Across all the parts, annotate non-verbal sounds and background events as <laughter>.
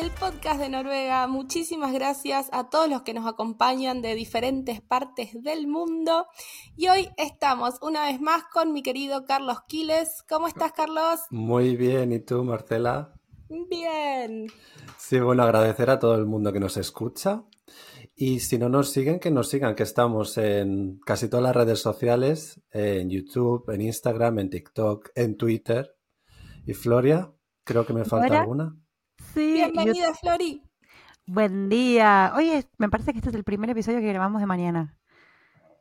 el podcast de Noruega. Muchísimas gracias a todos los que nos acompañan de diferentes partes del mundo. Y hoy estamos una vez más con mi querido Carlos Quiles. ¿Cómo estás, Carlos? Muy bien, ¿y tú, Marcela? Bien. Sí, bueno, agradecer a todo el mundo que nos escucha. Y si no nos siguen, que nos sigan, que estamos en casi todas las redes sociales, en YouTube, en Instagram, en TikTok, en Twitter. Y Floria, creo que me falta ¿Flora? alguna. Sí, Bienvenida, Flori. Buen día. Oye, me parece que este es el primer episodio que grabamos de mañana.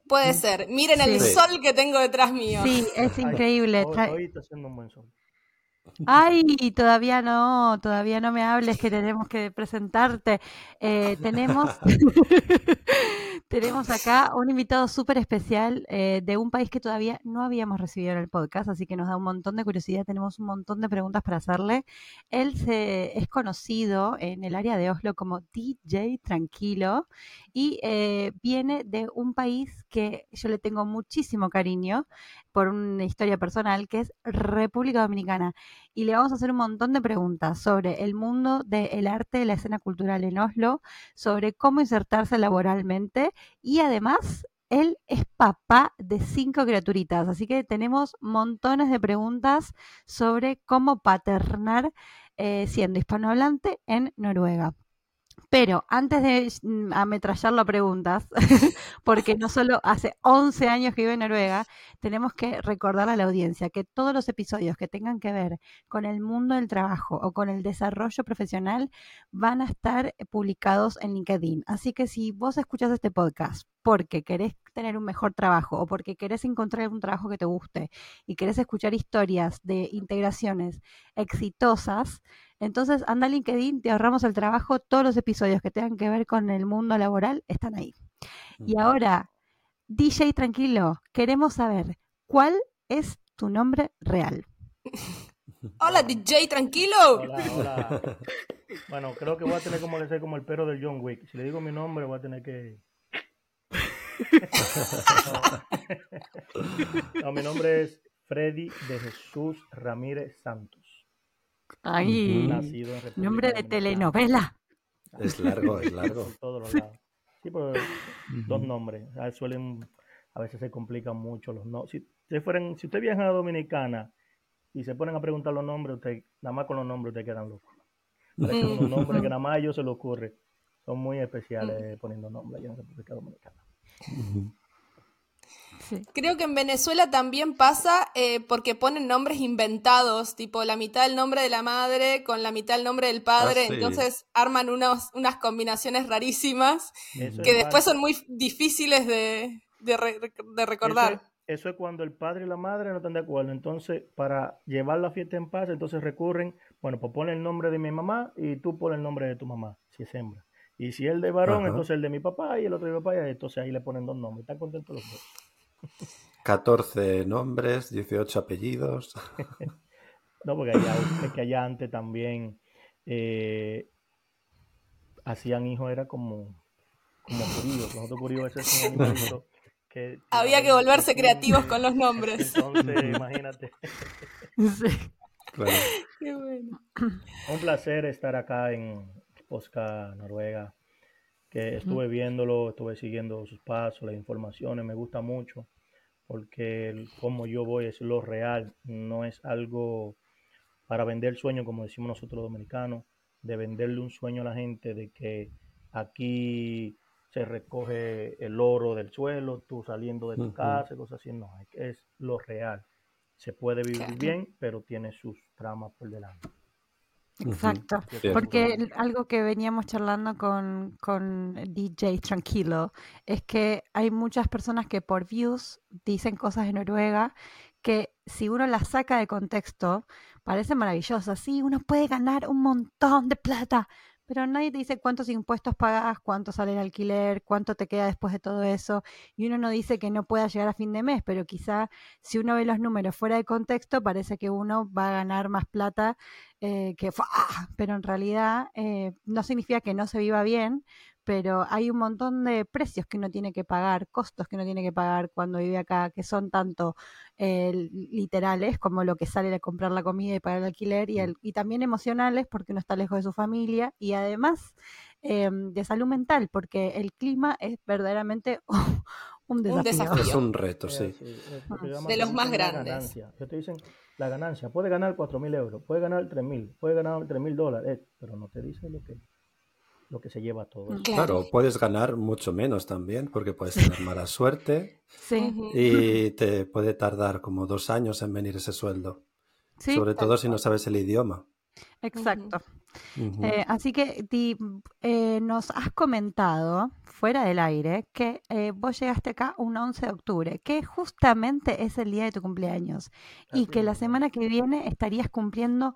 Puede ser. Miren el sol que tengo detrás mío. Sí, es increíble. Hoy, hoy está haciendo un buen sol. Ay, todavía no, todavía no me hables que tenemos que presentarte. Eh, tenemos, <laughs> tenemos acá un invitado súper especial eh, de un país que todavía no habíamos recibido en el podcast, así que nos da un montón de curiosidad, tenemos un montón de preguntas para hacerle. Él se, es conocido en el área de Oslo como DJ Tranquilo y eh, viene de un país que yo le tengo muchísimo cariño por una historia personal, que es República Dominicana y le vamos a hacer un montón de preguntas sobre el mundo del arte, la escena cultural en Oslo, sobre cómo insertarse laboralmente y además él es papá de cinco criaturitas, así que tenemos montones de preguntas sobre cómo paternar eh, siendo hispanohablante en Noruega. Pero antes de mm, ametrallarlo a preguntas, <laughs> porque no solo hace 11 años que vive en Noruega, tenemos que recordar a la audiencia que todos los episodios que tengan que ver con el mundo del trabajo o con el desarrollo profesional van a estar publicados en LinkedIn. Así que si vos escuchas este podcast porque querés tener un mejor trabajo o porque querés encontrar un trabajo que te guste y querés escuchar historias de integraciones exitosas, entonces anda a LinkedIn, te ahorramos el trabajo, todos los episodios que tengan que ver con el mundo laboral están ahí. Y ahora, DJ Tranquilo, queremos saber cuál es tu nombre real. <laughs> Hola, DJ, tranquilo. Hola, hola. Bueno, creo que voy a tener como que ser como el perro del John Wick. Si le digo mi nombre, voy a tener que. <laughs> No, mi nombre es Freddy de Jesús Ramírez Santos. Ay, Nacido en República nombre de telenovela. Es largo, es largo. Por <laughs> todos los lados. Sí, pues dos nombres. Ah, Suelen, a veces se complican mucho los nombres. Si ustedes fueran, si usted viaja a Dominicana y se ponen a preguntar los nombres, usted, nada más con los nombres ustedes quedan locos. Mm. unos nombres que <laughs> nada más a ellos se les ocurre. Son muy especiales poniendo nombres allá en República Dominicana. Sí. Creo que en Venezuela también pasa eh, porque ponen nombres inventados, tipo la mitad del nombre de la madre con la mitad del nombre del padre, Ah, sí. entonces arman unos, unas combinaciones rarísimas Eso que es después son muy difíciles de, de re- de recordar. Eso es, eso es cuando el padre y la madre no están de acuerdo. Entonces, para llevar la fiesta en paz, entonces recurren, bueno, pues pon el nombre de mi mamá y tú pon el nombre de tu mamá, si es hembra. Y si el de varón, Ajá. entonces el de mi papá y el otro de mi papá, y entonces ahí le ponen dos nombres. Están contentos los dos. 14 nombres, 18 apellidos. <laughs> No, porque allá, es que allá antes también eh, hacían hijos, era como, como curíos. Nosotros curíos ese es un animalito que... Había que volverse creativos con los nombres. Entonces, <laughs> imagínate. Sí. Claro. Qué bueno. Un placer estar acá en Posca, Noruega, que estuve viéndolo, estuve siguiendo sus pasos, las informaciones, me gusta mucho, porque el- como yo voy es lo real, no es algo para vender sueño, como decimos nosotros los dominicanos, de venderle un sueño a la gente de que aquí se recoge el oro del suelo, tú saliendo de tu Ujú. casa, cosas así, no, es, es lo real. Se puede vivir Claro. bien, pero tiene sus tramas por delante. Exacto. Cierto. Porque algo que veníamos charlando con, con DJ Tranquilo es que hay muchas personas que por views dicen cosas de Noruega que si uno las saca de contexto parecen maravillosas. Sí, uno puede ganar un montón de plata, pero nadie te dice cuántos impuestos pagas, cuánto sale el alquiler, cuánto te queda después de todo eso. Y uno no dice que no pueda llegar a fin de mes, pero quizá si uno ve los números fuera de contexto, parece que uno va a ganar más plata eh, que... ¡ah! Pero en realidad eh, no significa que no se viva bien, pero hay un montón de precios que uno tiene que pagar, costos que uno tiene que pagar cuando vive acá, que son tanto eh, literales como lo que sale de comprar la comida y pagar el alquiler, y, el, y también emocionales porque uno está lejos de su familia, y además eh, de salud mental, porque el clima es verdaderamente <laughs> un desafío. Un desafío. Es un reto, sí. De los más grandes. Yo te dicen la ganancia. Puede ganar 4.000 euros, puede ganar 3.000, puede ganar 3.000 dólares, eh, pero no te dice lo que lo que se lleva todo. Eso. Claro, puedes ganar mucho menos también, porque puedes tener <laughs> mala suerte Sí, y te puede tardar como dos años en venir ese sueldo. sí, Sobre todo si no sabes el idioma. exacto. Eh, así que Di, eh, nos has comentado fuera del aire que eh, vos llegaste acá un 11 de octubre, que justamente es el día de tu cumpleaños y que la semana que viene estarías cumpliendo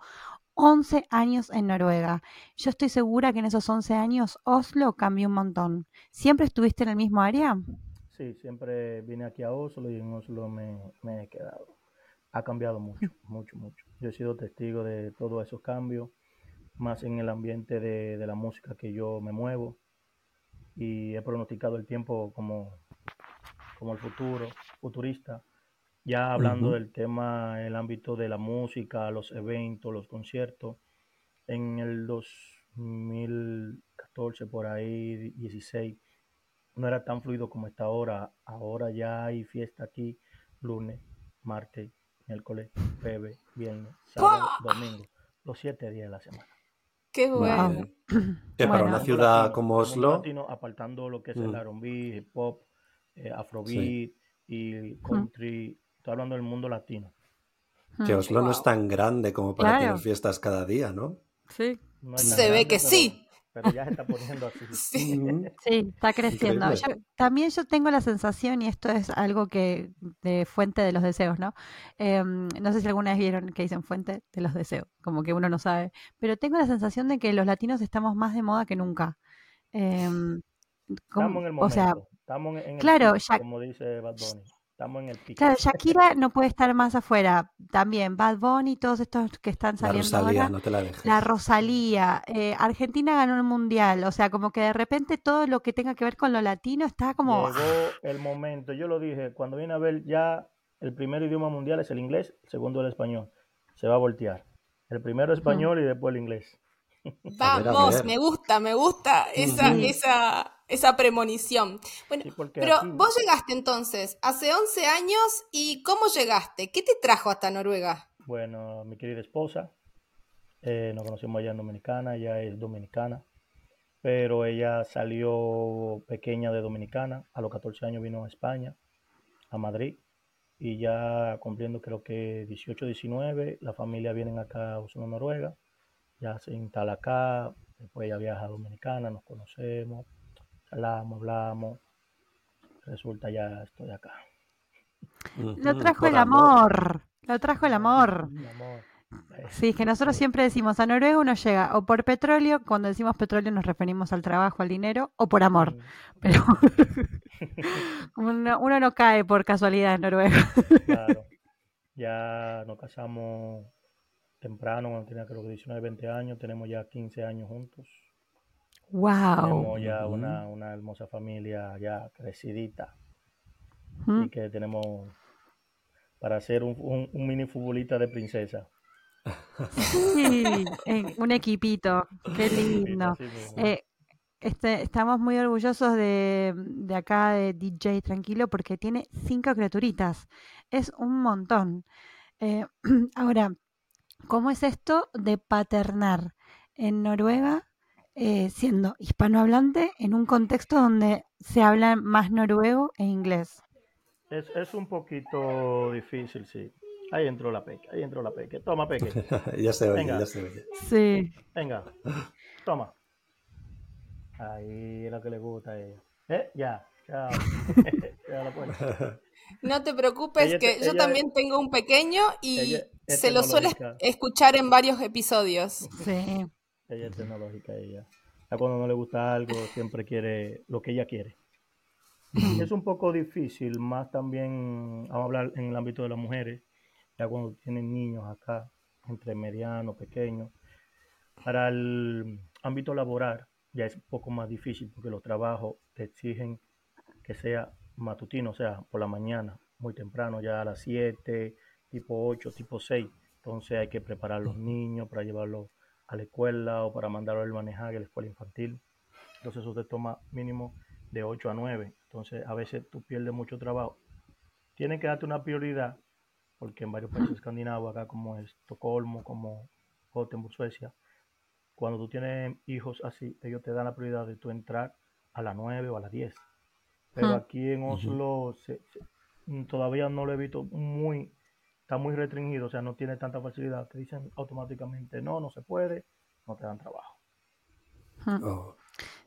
11 años en Noruega. Yo estoy segura que en esos 11 años Oslo cambió un montón. ¿Siempre estuviste en el mismo área? Sí, siempre vine aquí a Oslo y en Oslo me, me he quedado. Ha cambiado mucho, mucho, mucho. Yo he sido testigo de todos esos cambios, más en el ambiente de, de la música que yo me muevo y he pronosticado el tiempo como, como el futuro, futurista. Ya hablando Ujú. del tema, el ámbito de la música, los eventos, los conciertos, en el 2014, por ahí, 16, no era tan fluido como está ahora. Ahora ya hay fiesta aquí, lunes, martes, miércoles, jueves, viernes, sábado, domingo, los siete días de la semana. Qué bueno. Que para Bueno. una ciudad latino, como Oslo, latino, apartando lo que es Mm. el R&B, hip hop, eh, afrobeat y country, estoy hablando del mundo latino. que Mm, Oslo no es tan grande como para Claro. tener fiestas cada día, ¿no? Sí, No Se ve que pero- sí. Pero ya se está poniendo así. <laughs> Sí. Sí, está creciendo. Yo- también yo tengo la sensación, y esto es algo que de fuente de los deseos, ¿no? Em, no sé si alguna vez vieron que dicen fuente de los deseos, como que uno no sabe, pero tengo la sensación de que los latinos estamos más de moda que nunca. Em, como- Estamos en el o momento. sea, estamos en el claro, ya- como dice Bad Bunny. Estamos en el pico. claro, Shakira no puede estar más afuera. También Bad Bunny, todos estos que están La saliendo Rosalía, ahora. no te la dejes. La Rosalía, eh, Argentina ganó el mundial, o sea, como que de repente todo lo que tenga que ver con lo latino está como... Llegó el momento, yo lo dije, cuando viene a ver ya el primer idioma mundial es el inglés, el segundo el español. Se va a voltear. El primero español y después el inglés. A ver, a Vamos, ver. me gusta, me gusta esa, esa, esa premonición. Bueno, Sí, pero aquí- vos llegaste entonces hace 11 años y ¿cómo llegaste? ¿Qué te trajo hasta Noruega? Bueno, mi querida esposa, eh, nos conocimos allá en Dominicana, ella es dominicana, pero ella salió pequeña de Dominicana, a los 14 años vino a España, a Madrid, y ya cumpliendo creo que 18, 19, la familia vienen acá a Oslo, Noruega, ya se instala acá, después ella viaja a Dominicana, nos conocemos, hablamos, hablamos, resulta ya estoy acá. Lo Ujú, trajo el amor, lo trajo el amor. Eh, Sí, es que nosotros siempre decimos a Noruega uno llega o por petróleo, cuando decimos petróleo nos referimos al trabajo, al dinero, o por amor. Pero <laughs> uno, uno no cae por casualidad en Noruega. Claro. Ya nos casamos temprano, cuando tenía creo que 19, 20 años, tenemos ya 15 años juntos. ¡Wow! Tenemos ya una, una hermosa familia ya crecidita Mm. y que tenemos para hacer un, un- un mini futbolista de princesa. Sí, en un equipito, qué lindo. Eh, este, estamos muy orgullosos de, de acá de DJ Tranquilo porque tiene cinco criaturitas. Es un montón. Eh, <clears throat> ahora, ¿cómo es esto de paternar en Noruega eh, siendo hispanohablante en un contexto donde se habla más noruego e inglés? Es, es un poquito difícil, sí. Ahí entró la peque, ahí entró la peque. Toma, peque. <laughs> ya se oye, Venga. ya se oye. Sí. Venga, toma. Ahí es lo que le gusta a ella. ¿Eh? Ya, ya. <laughs> Ya la puerta. No te preocupes Ella que yo ella también tengo un pequeño y se lo suele escuchar en varios episodios. Sí. Ella es tecnológica, ella. Ya cuando no le gusta algo, siempre quiere lo que ella quiere. Es un poco difícil, más también, vamos a hablar en el ámbito de las mujeres, ya cuando tienen niños acá, entre medianos, pequeños. Para el ámbito laboral ya es un poco más difícil porque los trabajos te exigen que sea matutino, o sea, por la mañana, muy temprano, ya a las 7, tipo 8, tipo 6. Entonces hay que preparar los niños para llevarlos a la escuela o para mandarlos al manejar a la escuela infantil. Entonces eso te toma mínimo de 8 a 9. Entonces a veces tú pierdes mucho trabajo. Tienes que darte una prioridad porque en varios países escandinavos, acá como Estocolmo, como Gothenburg, Suecia, cuando tú tienes hijos así, ellos te dan la prioridad de tú entrar a las 9 o a las 10. Pero aquí en Oslo mm, todavía no lo he visto muy, está muy restringido, o sea, no tiene tanta facilidad. Te dicen automáticamente, no, no se puede, no te dan trabajo. Oh.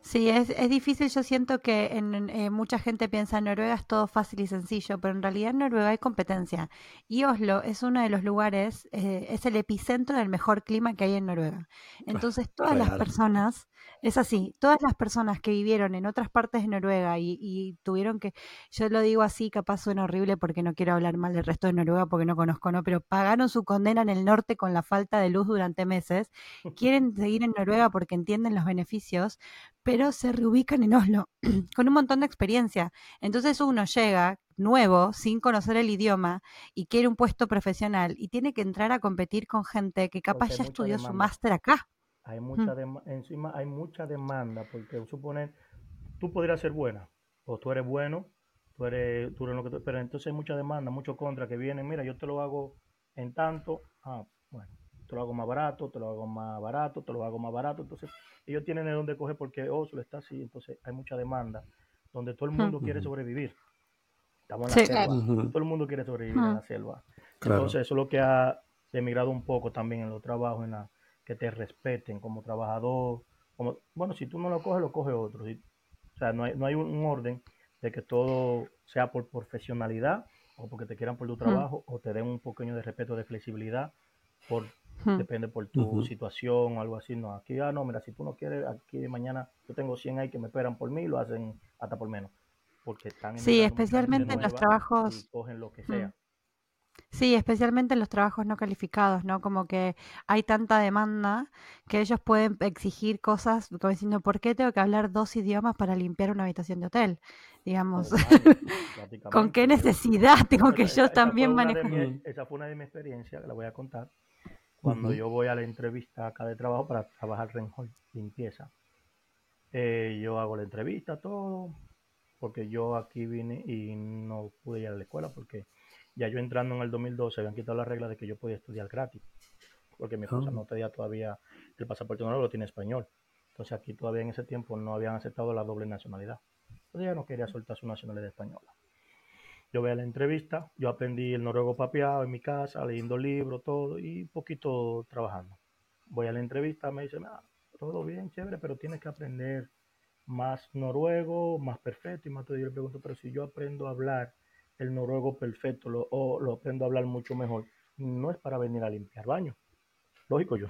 Sí, es, es difícil. Yo siento que en, eh, mucha gente piensa en Noruega es todo fácil y sencillo, pero en realidad en Noruega hay competencia. Y Oslo es uno de los lugares, eh, es el epicentro del mejor clima que hay en Noruega. Entonces, todas las personas es así, todas las personas que vivieron en otras partes de Noruega y, tuvieron que, yo lo digo así, capaz suena horrible porque no quiero hablar mal del resto de Noruega porque no conozco, ¿no? Pero pagaron su condena en el norte con la falta de luz durante meses, quieren <laughs> seguir en Noruega porque entienden los beneficios, pero se reubican en Oslo <clears throat> con un montón de experiencia. Entonces uno llega nuevo, sin conocer el idioma, y quiere un puesto profesional y tiene que entrar a competir con gente que capaz ya estudió su máster acá. Hay mucha encima hay mucha demanda, porque suponer, tú podrías ser buena, o tú eres bueno, tú eres, tú eres lo que pero entonces hay mucha demanda, mucho contra que vienen, mira, yo te lo hago en tanto, ah, bueno, te lo hago más barato, te lo hago más barato, te lo hago más barato, entonces ellos tienen de dónde coger porque Oslo está así, entonces hay mucha demanda, donde todo el mundo quiere sobrevivir. Estamos en la selva, todo el mundo quiere sobrevivir en la selva. Entonces eso es lo que ha emigrado un poco también en los trabajos, en la que te respeten como trabajador. Como, bueno, si tú no lo coges, lo coge otro. o sea, no hay, no hay un orden de que todo sea por profesionalidad o porque te quieran por tu hmm. trabajo o te den un pequeño de respeto, de flexibilidad, por hmm. depende por tu situación o algo así. No, aquí, ah, no, mira, si tú no quieres, aquí de mañana yo tengo 100 ahí que me esperan por mí y lo hacen hasta por menos. Porque están en Sí, especialmente en los trabajos. cogen lo que sea. Sí, especialmente en los trabajos no calificados, ¿no? Como que hay tanta demanda que ellos pueden exigir cosas, como diciendo, ¿por qué tengo que hablar dos idiomas para limpiar una habitación de hotel? Digamos, <laughs> ¿con qué necesidad <laughs> tengo que yo también manejar? Esa fue una de mis experiencias, que la voy a contar, cuando yo voy a la entrevista acá de trabajo para trabajar en limpieza. Eh, yo hago la entrevista, todo, porque yo aquí vine y no pude ir a la escuela porque ya yo entrando en el 2012 habían quitado la regla de que yo podía estudiar gratis, porque mi esposa ah. no tenía todavía el pasaporte no lo tiene español. Entonces aquí todavía en ese tiempo no habían aceptado la doble nacionalidad. Entonces ella no quería soltar su nacionalidad española. Yo voy a la entrevista, yo aprendí el noruego papeado en mi casa, leyendo libros, todo, y poquito trabajando. Voy a la entrevista, me dicen, ah, todo bien, chévere, pero tienes que aprender más noruego, más perfecto, y más todo. Yo le pregunto, pero si yo aprendo a hablar el noruego perfecto lo, o lo aprendo a hablar mucho mejor, no es para venir a limpiar baño. Lógico yo,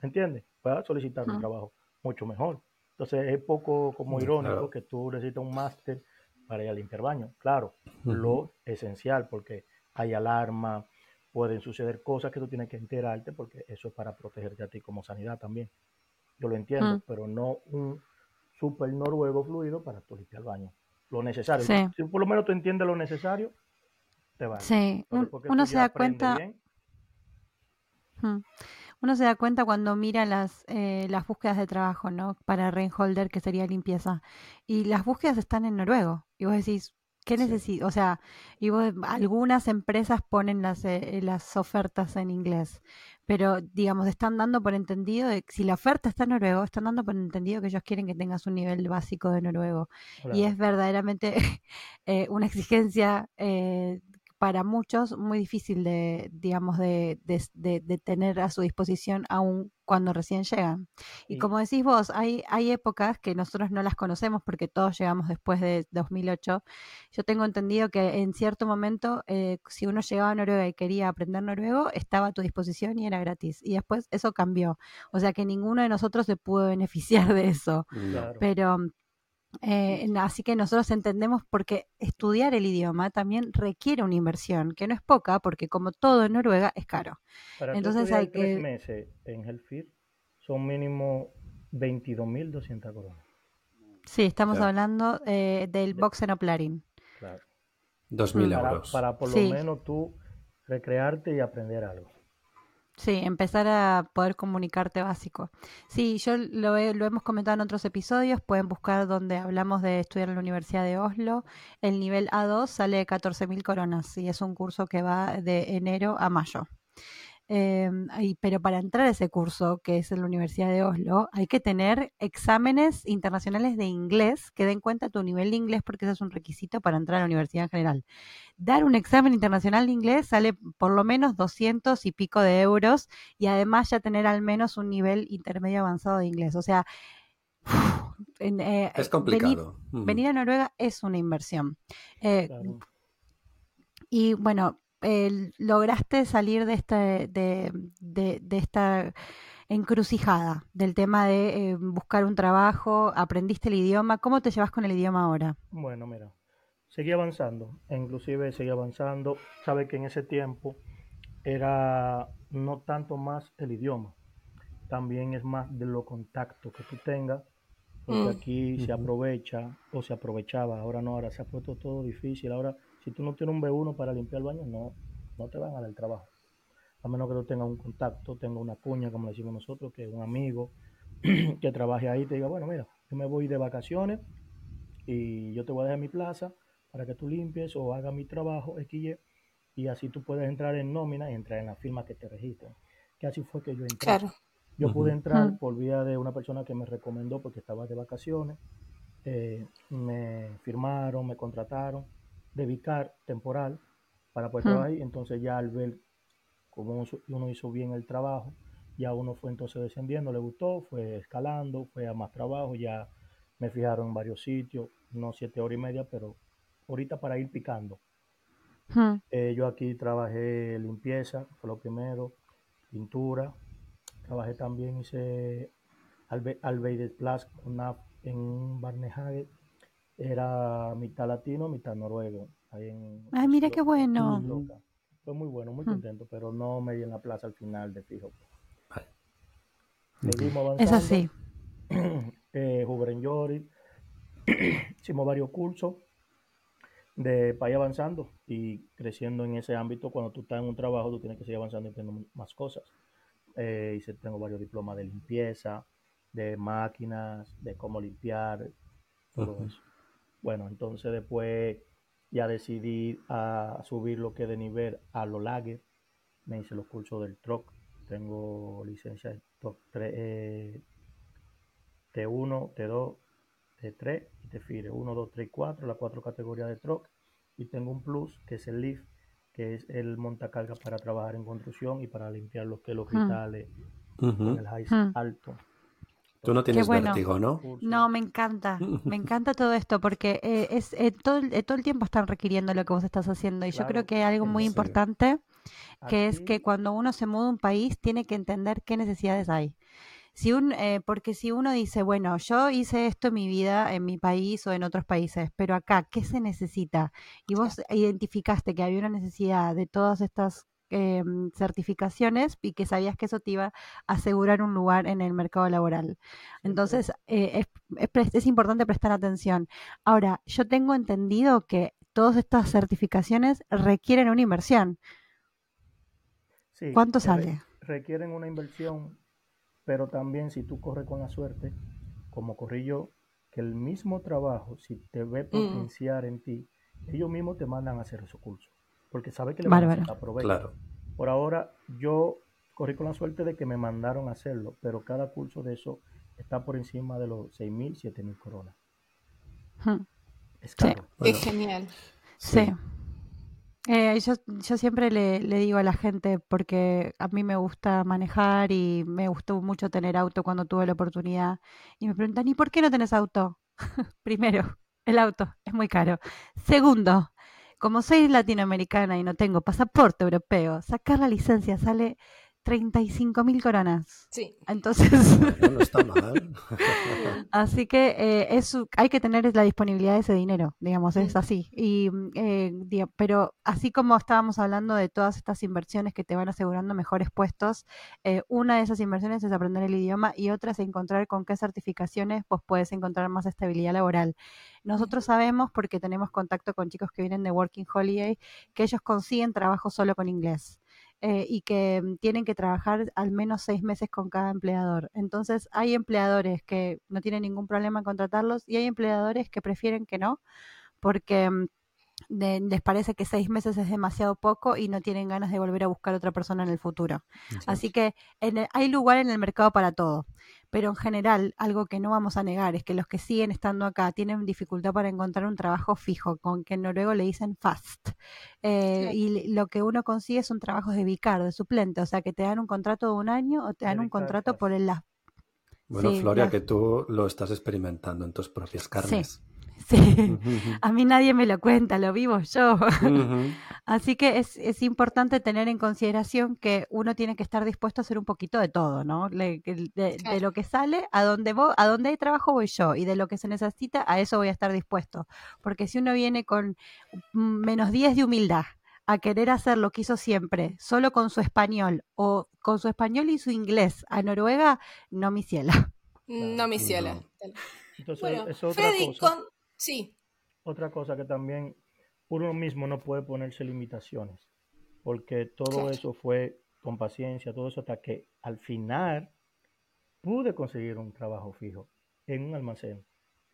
¿me entiendes? Para solicitar un trabajo mucho mejor. Entonces es poco como irónico que tú necesitas un máster para ir a limpiar baño. Claro, lo esencial, porque hay alarma, pueden suceder cosas que tú tienes que enterarte, porque eso es para protegerte a ti como sanidad también. Yo lo entiendo, pero no un super noruego fluido para tú limpiar baño lo necesario. Si por lo menos tú entiendes lo necesario, te va. Sí, uno se da cuenta. Uno se da cuenta cuando mira las, eh, las búsquedas de trabajo, ¿no? Para Reinholder, que sería limpieza. Y las búsquedas están en noruego. Y vos decís, ¿Qué necesito? O sea, y algunas empresas ponen las, eh, las ofertas en inglés, pero digamos, están dando por entendido, de, si la oferta está en noruego, están dando por entendido que ellos quieren que tengas un nivel básico de noruego. Y es verdaderamente <laughs> eh, una exigencia eh, para muchos muy difícil de, digamos, de, de, de- de tener a su disposición aún cuando recién llegan. Y Y- como decís vos, hay, hay épocas que nosotros no las conocemos porque todos llegamos después de 2008. Yo tengo entendido que en cierto momento, eh, si uno llegaba a Noruega y quería aprender noruego, estaba a tu disposición y era gratis. Y después eso cambió. O sea que ninguno de nosotros se pudo <laughs> beneficiar de eso. Claro. Pero eh, así que nosotros entendemos porque estudiar el idioma también requiere una inversión, que no es poca, porque como todo en Noruega es caro. Para Entonces hay tres que- meses en Hellfire son mínimo 22.200 coronas. Sí, estamos Claro. hablando eh, del De- Boxenoplarin. Claro. Dos mil Para, euros. para por Sí. lo menos tú recrearte y aprender algo. Sí, empezar a poder comunicarte básico. Sí, yo lo, he- lo hemos comentado en otros episodios, pueden buscar donde hablamos de estudiar en la Universidad de Oslo. El nivel A2 sale de 14.000 coronas y es un curso que va de enero a mayo. Eh, y- pero para entrar a ese curso, que es en la Universidad de Oslo, hay que tener exámenes internacionales de inglés que den cuenta tu nivel de inglés porque ese es un requisito para entrar a la universidad en general. Dar un examen internacional de inglés sale por lo menos 200 y pico de euros y además ya tener al menos un nivel intermedio avanzado de inglés. O sea, en, eh, Es venir, complicado. Mm. venir a Noruega es una inversión. Eh, Claro. y bueno, lograste salir de, este, de, de- de esta encrucijada del tema de eh, buscar un trabajo, aprendiste el idioma. ¿Cómo te llevas con el idioma ahora? Bueno, mira, seguí avanzando, e inclusive seguí avanzando. Sabe que en ese tiempo era no tanto más el idioma, también es más de los contactos que tú tengas, porque Mm. aquí se aprovecha o se aprovechaba, ahora no, ahora se ha puesto todo difícil. Ahora, si tú no tienes un B1 para limpiar el baño, no, no te van a dar el trabajo. A menos que tú tengas un contacto, tengas una cuña, como le decimos nosotros, que es un amigo <clears throat> que trabaje ahí, te diga, bueno, mira, yo me voy de vacaciones y yo te voy a dejar mi plaza para que tú limpies o hagas mi trabajo XY y así tú puedes entrar en nómina y entrar en la firma que te registren. Que así fue que yo entré. Claro. Yo pude entrar por vía de una persona que me recomendó porque estaba de vacaciones. eh, me firmaron, me contrataron de vicar temporal para poder Mm. trabajar ahí. Entonces ya al ver cómo uno hizo bien el trabajo, ya uno fue entonces descendiendo, le gustó, fue escalando, fue a más trabajo, ya me fijaron en varios sitios, no siete horas y media, pero ahorita para ir picando. Hmm, Eh, yo aquí trabajé limpieza, fue lo primero, pintura, trabajé también, hice albe Albeiderplads una- en Barnehage, era mitad latino, mitad noruego. Ahí en Ay, mira qué bueno. Fue muy bueno, muy Hmm. contento, pero no me di en la plaza al final de fijo. Seguimos Es así. <clears throat> eh, Juven Yori, <clears throat> hicimos varios cursos de para ir avanzando y creciendo en ese ámbito. Cuando tú estás en un trabajo, tú tienes que seguir avanzando y aprendiendo más cosas. Eh, hice, tengo varios diplomas de limpieza, de máquinas, de cómo limpiar, todo eso. Bueno, entonces después ya decidí a subir lo que de nivel a lo lager. Me hice los cursos del TROC. Tengo licencia de TROC 3, eh, T1, T2, T3 y T-FIRE. 1, 2, 3 y 4, las cuatro categorías de TROC. Y tengo un plus que es el LIF, que es el montacarga para trabajar en construcción y para limpiar los que los cristales Ujú. con el high alto. Tú no tienes bueno. vértigo, ¿no? No, me encanta, me <laughs> encanta todo esto porque eh, es eh, todo, el- eh, todo el tiempo están requiriendo lo que vos estás haciendo y yo creo que hay algo muy serio. importante que es que cuando uno se muda a un país tiene que entender qué necesidades hay. Si un, eh, porque si uno dice, bueno, yo hice esto en mi vida, en mi país o en otros países, pero acá, ¿qué se necesita? Y vos identificaste que había una necesidad de todas estas eh, certificaciones y que sabías que eso te iba a asegurar un lugar en el mercado laboral. Entonces, eh, es, es pre- es importante prestar atención. Ahora, yo tengo entendido que todas estas certificaciones requieren una inversión. Sí, ¿Cuánto sale? requieren una inversión, pero también si tú corres con la suerte, como corrí yo, que el mismo trabajo, si te ve potenciar en ti, ellos mismos te mandan a hacer esos cursos, porque sabe que le van a. Claro. Por ahora, yo corrí con la suerte de que me mandaron a hacerlo, pero cada curso de eso está por encima de los 6.000, 7.000 coronas. Hmm. Es Sí. caro. Bueno, genial. Sí. Eh, yo, yo siempre le, le digo a la gente, porque a mí me gusta manejar y me gustó mucho tener auto cuando tuve la oportunidad, y me preguntan, ¿y por qué no tenés auto? <laughs> Primero, el auto es muy caro. Segundo, como soy latinoamericana y no tengo pasaporte europeo, sacar la licencia sale 35 mil coronas. Sí. Entonces, Bueno, no está mal. <laughs> así que eh, hay que tener la disponibilidad de ese dinero, digamos, es así. Y, eh, pero así como estábamos hablando de todas estas inversiones que te van asegurando mejores puestos, eh, una de esas inversiones es aprender el idioma y otra es encontrar con qué certificaciones pues puedes encontrar más estabilidad laboral. Nosotros sabemos, porque tenemos contacto con chicos que vienen de Working Holiday, que ellos consiguen trabajo solo con inglés eh, y que mm, tienen que trabajar al menos seis meses con cada empleador. Entonces, hay empleadores que no tienen ningún problema en contratarlos y hay empleadores que prefieren que no, porque mm, de- les parece que seis meses es demasiado poco y no tienen ganas de volver a buscar otra persona en el futuro. Así que en el- hay lugar en el mercado para todo. Pero en general, algo que no vamos a negar es que los que siguen estando acá tienen dificultad para encontrar un trabajo fijo, con que en noruego le dicen fast. Eh, y lo que uno consigue son trabajos de vicar, de suplente, o sea que te dan un contrato de un año o te dan De un vicar contrato por el... la- Bueno, Sí, Floria, la- que tú lo estás experimentando en tus propias carnes. Sí, Ujú, a mí nadie me lo cuenta, lo vivo yo. Así que es, es importante tener en consideración que uno tiene que estar dispuesto a hacer un poquito de todo, ¿no? Le- de, lo que sale, a donde voy, a donde hay trabajo voy yo, y de lo que se necesita, a eso voy a estar dispuesto. Porque si uno viene con menos 10 de humildad a querer hacer lo que hizo siempre, solo con su español, o con su español y su inglés a Noruega, no mi cielo. No, mi cielo. No. Entonces, Bueno, es otra Freddy, cosa. con... Sí, Otra cosa que también uno mismo no puede ponerse limitaciones, porque todo Claro. eso fue con paciencia, todo eso hasta que al final pude conseguir un trabajo fijo en un almacén,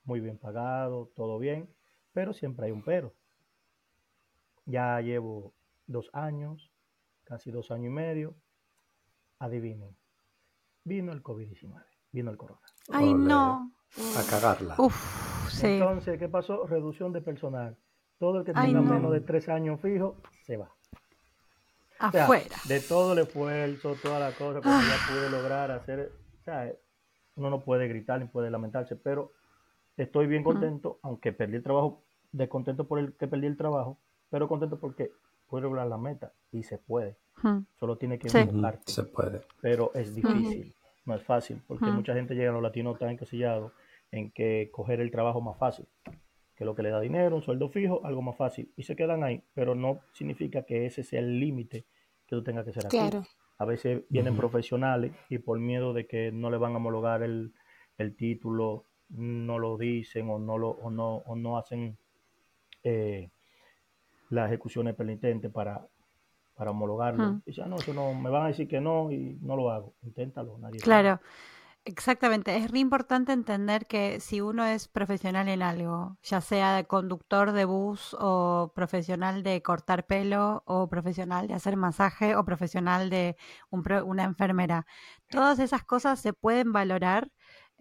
muy bien pagado, todo bien, pero siempre hay un pero. Ya llevo dos años, casi dos años y medio, adivinen, vino el COVID-19, vino el corona. Ay, no. A cagarla. Uf, sí. Entonces, ¿qué pasó? Reducción de personal. Todo el que Ay, tenga no. menos de tres años fijo, se va. O sea, Afuera. de todo el esfuerzo, toda la cosa que ya pude lograr hacer, o sea, uno no puede gritar ni puede lamentarse, pero estoy bien contento, aunque perdí el trabajo, descontento por el que perdí el trabajo, pero contento porque pude lograr la meta y se puede. Solo tiene que Sí. Se puede. pero es difícil, no es fácil, porque mucha gente llega a los latinos tan encasillados en que coger el trabajo más fácil, que lo que le da dinero, un sueldo fijo, algo más fácil, y se quedan ahí, pero no significa que ese sea el límite que tú tengas que ser aquí. claro. A veces vienen profesionales y por miedo de que no le van a homologar el, el título, no lo dicen o no lo o no o no hacen eh, las ejecuciones penitentes para para homologarlo. Dice, "Ah, no, eso no, me van a decir que no y no lo hago. Inténtalo, nadie sabe". Exactamente. Es re importante entender que si uno es profesional en algo, ya sea conductor de bus o profesional de cortar pelo o profesional de hacer masaje o profesional de un pro- una enfermera, todas esas cosas se pueden valorar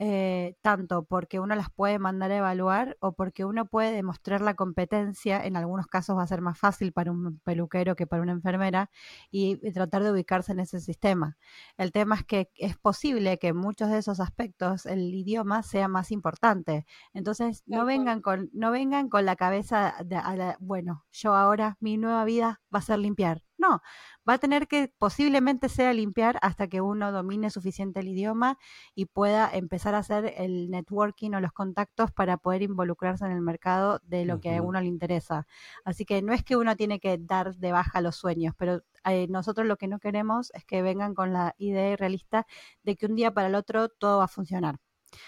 eh, tanto porque uno las puede mandar a evaluar o porque uno puede demostrar la competencia. En algunos casos va a ser más fácil para un peluquero que para una enfermera y, y tratar de ubicarse en ese sistema. El tema es que es posible que en muchos de esos aspectos el idioma sea más importante. Entonces, no vengan con, no vengan con la cabeza de, a la- bueno, yo ahora mi nueva vida va a ser limpiar. No, va a tener que posiblemente sea limpiar hasta que uno domine suficiente el idioma y pueda empezar a hacer el networking o los contactos para poder involucrarse en el mercado de lo que a uno le interesa. Así que no es que uno tiene que dar de baja los sueños, pero eh, nosotros lo que no queremos es que vengan con la idea realista de que un día para el otro todo va a funcionar.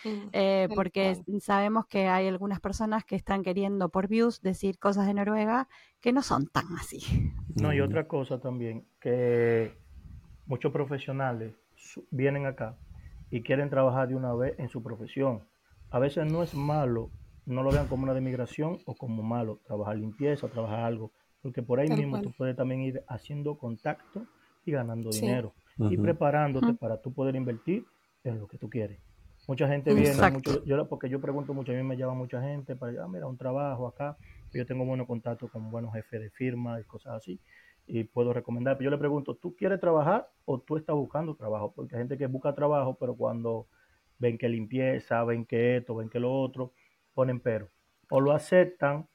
Mm, Eh, porque cual. sabemos que hay algunas personas que están queriendo por views decir cosas de Noruega que no son tan así. No, y Ujú. otra cosa también, que muchos profesionales vienen acá y quieren trabajar de una vez en su profesión. A veces no es malo, no lo vean como una demigración o como malo, trabajar limpieza, trabajar algo, porque por ahí Tal mismo cual. tú puedes también ir haciendo contacto y ganando Sí. dinero y preparándote para tú poder invertir en lo que tú quieres. Mucha gente viene, mucho- yo, porque yo pregunto mucho, a mí me llama mucha gente para, ah, mira, un trabajo acá. Yo tengo buenos contactos con buenos jefes de firma y cosas así, y puedo recomendar. Pero yo le pregunto, ¿tú quieres trabajar o tú estás buscando trabajo? Porque hay gente que busca trabajo, pero cuando ven que limpieza, ven que esto, ven que lo otro, ponen pero. O lo aceptan,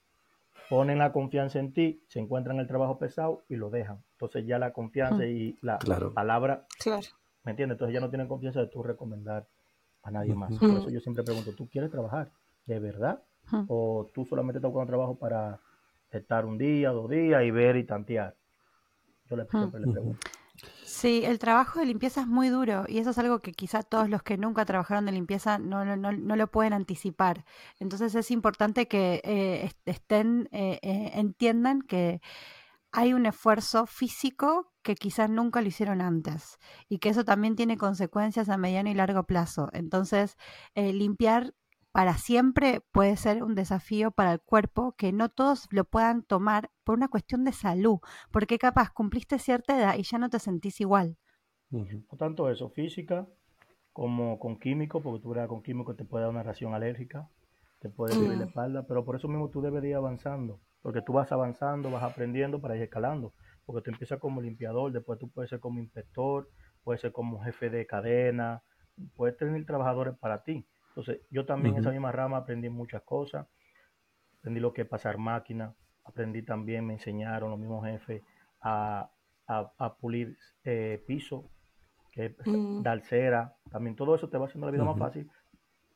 ponen la confianza en ti, se encuentran el trabajo pesado y lo dejan. Entonces ya la confianza y la Claro. palabra Claro. ¿Me entiendes? Entonces ya no tienen confianza de tú recomendar a nadie más. Por eso yo siempre pregunto, ¿tú quieres trabajar de verdad? ¿O tú solamente estás buscando trabajo para estar un día, dos días y ver y tantear? Yo le, siempre le pregunto. Sí, el trabajo de limpieza es muy duro y eso es algo que quizá todos los que nunca trabajaron de limpieza no, lo- no, no lo pueden anticipar. Entonces es importante que eh, est- estén, eh, eh, entiendan que hay un esfuerzo físico que quizás nunca lo hicieron antes y que eso también tiene consecuencias a mediano y largo plazo. Entonces, eh, limpiar para siempre puede ser un desafío para el cuerpo que no todos lo puedan tomar por una cuestión de salud, porque capaz cumpliste cierta edad y ya no te sentís igual. Ujú. No tanto eso, física como con químicos, porque tú verás con químicos te puede dar una reacción alérgica, te puede doler la espalda, pero por eso mismo tú debes de ir avanzando, porque tú vas avanzando, vas aprendiendo para ir escalando, porque tú empiezas como limpiador, después tú puedes ser como inspector, puedes ser como jefe de cadena, puedes tener trabajadores para ti. Entonces, yo también en esa misma rama aprendí muchas cosas, aprendí lo que es pasar máquina, aprendí también, me enseñaron los mismos jefes a, a- a pulir eh, piso, que es Mm. dar cera, también todo eso te va haciendo la vida más fácil,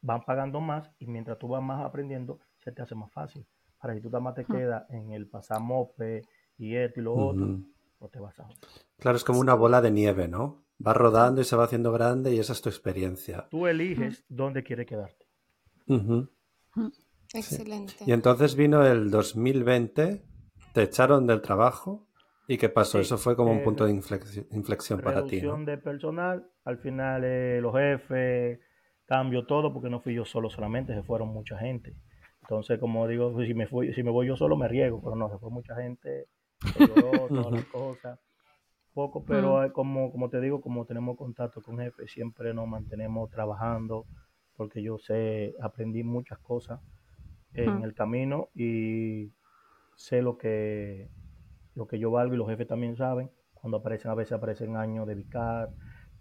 van pagando más y mientras tú vas más aprendiendo, se te hace más fácil. Ahora, si tú nada más te quedas en el pasar mope y esto y lo otro, Ujú. no te vas a joder. Claro, es como una bola de nieve, ¿no? Va rodando y se va haciendo grande y esa es tu experiencia. Tú eliges dónde quieres quedarte. Ujú. Excelente. Y entonces vino el 2020, te echaron del trabajo y ¿qué pasó? Sí, Eso fue como un eh, punto de inflexi- inflexión para ti, Reducción ¿no? de personal, al final eh, los jefes, cambio todo, porque no fui yo solo solamente, se fueron mucha gente. Entonces, como digo, pues, si me, fui, si me voy yo solo me riego, pero no, se fue mucha gente, se <laughs> lloró, todas las cosas. Poco, pero eh, como, como te digo, como tenemos contacto con jefes, siempre nos mantenemos trabajando, porque yo sé, aprendí muchas cosas en el camino y sé lo que, lo que yo valgo y los jefes también saben. Cuando aparecen, a veces aparecen años de vicar,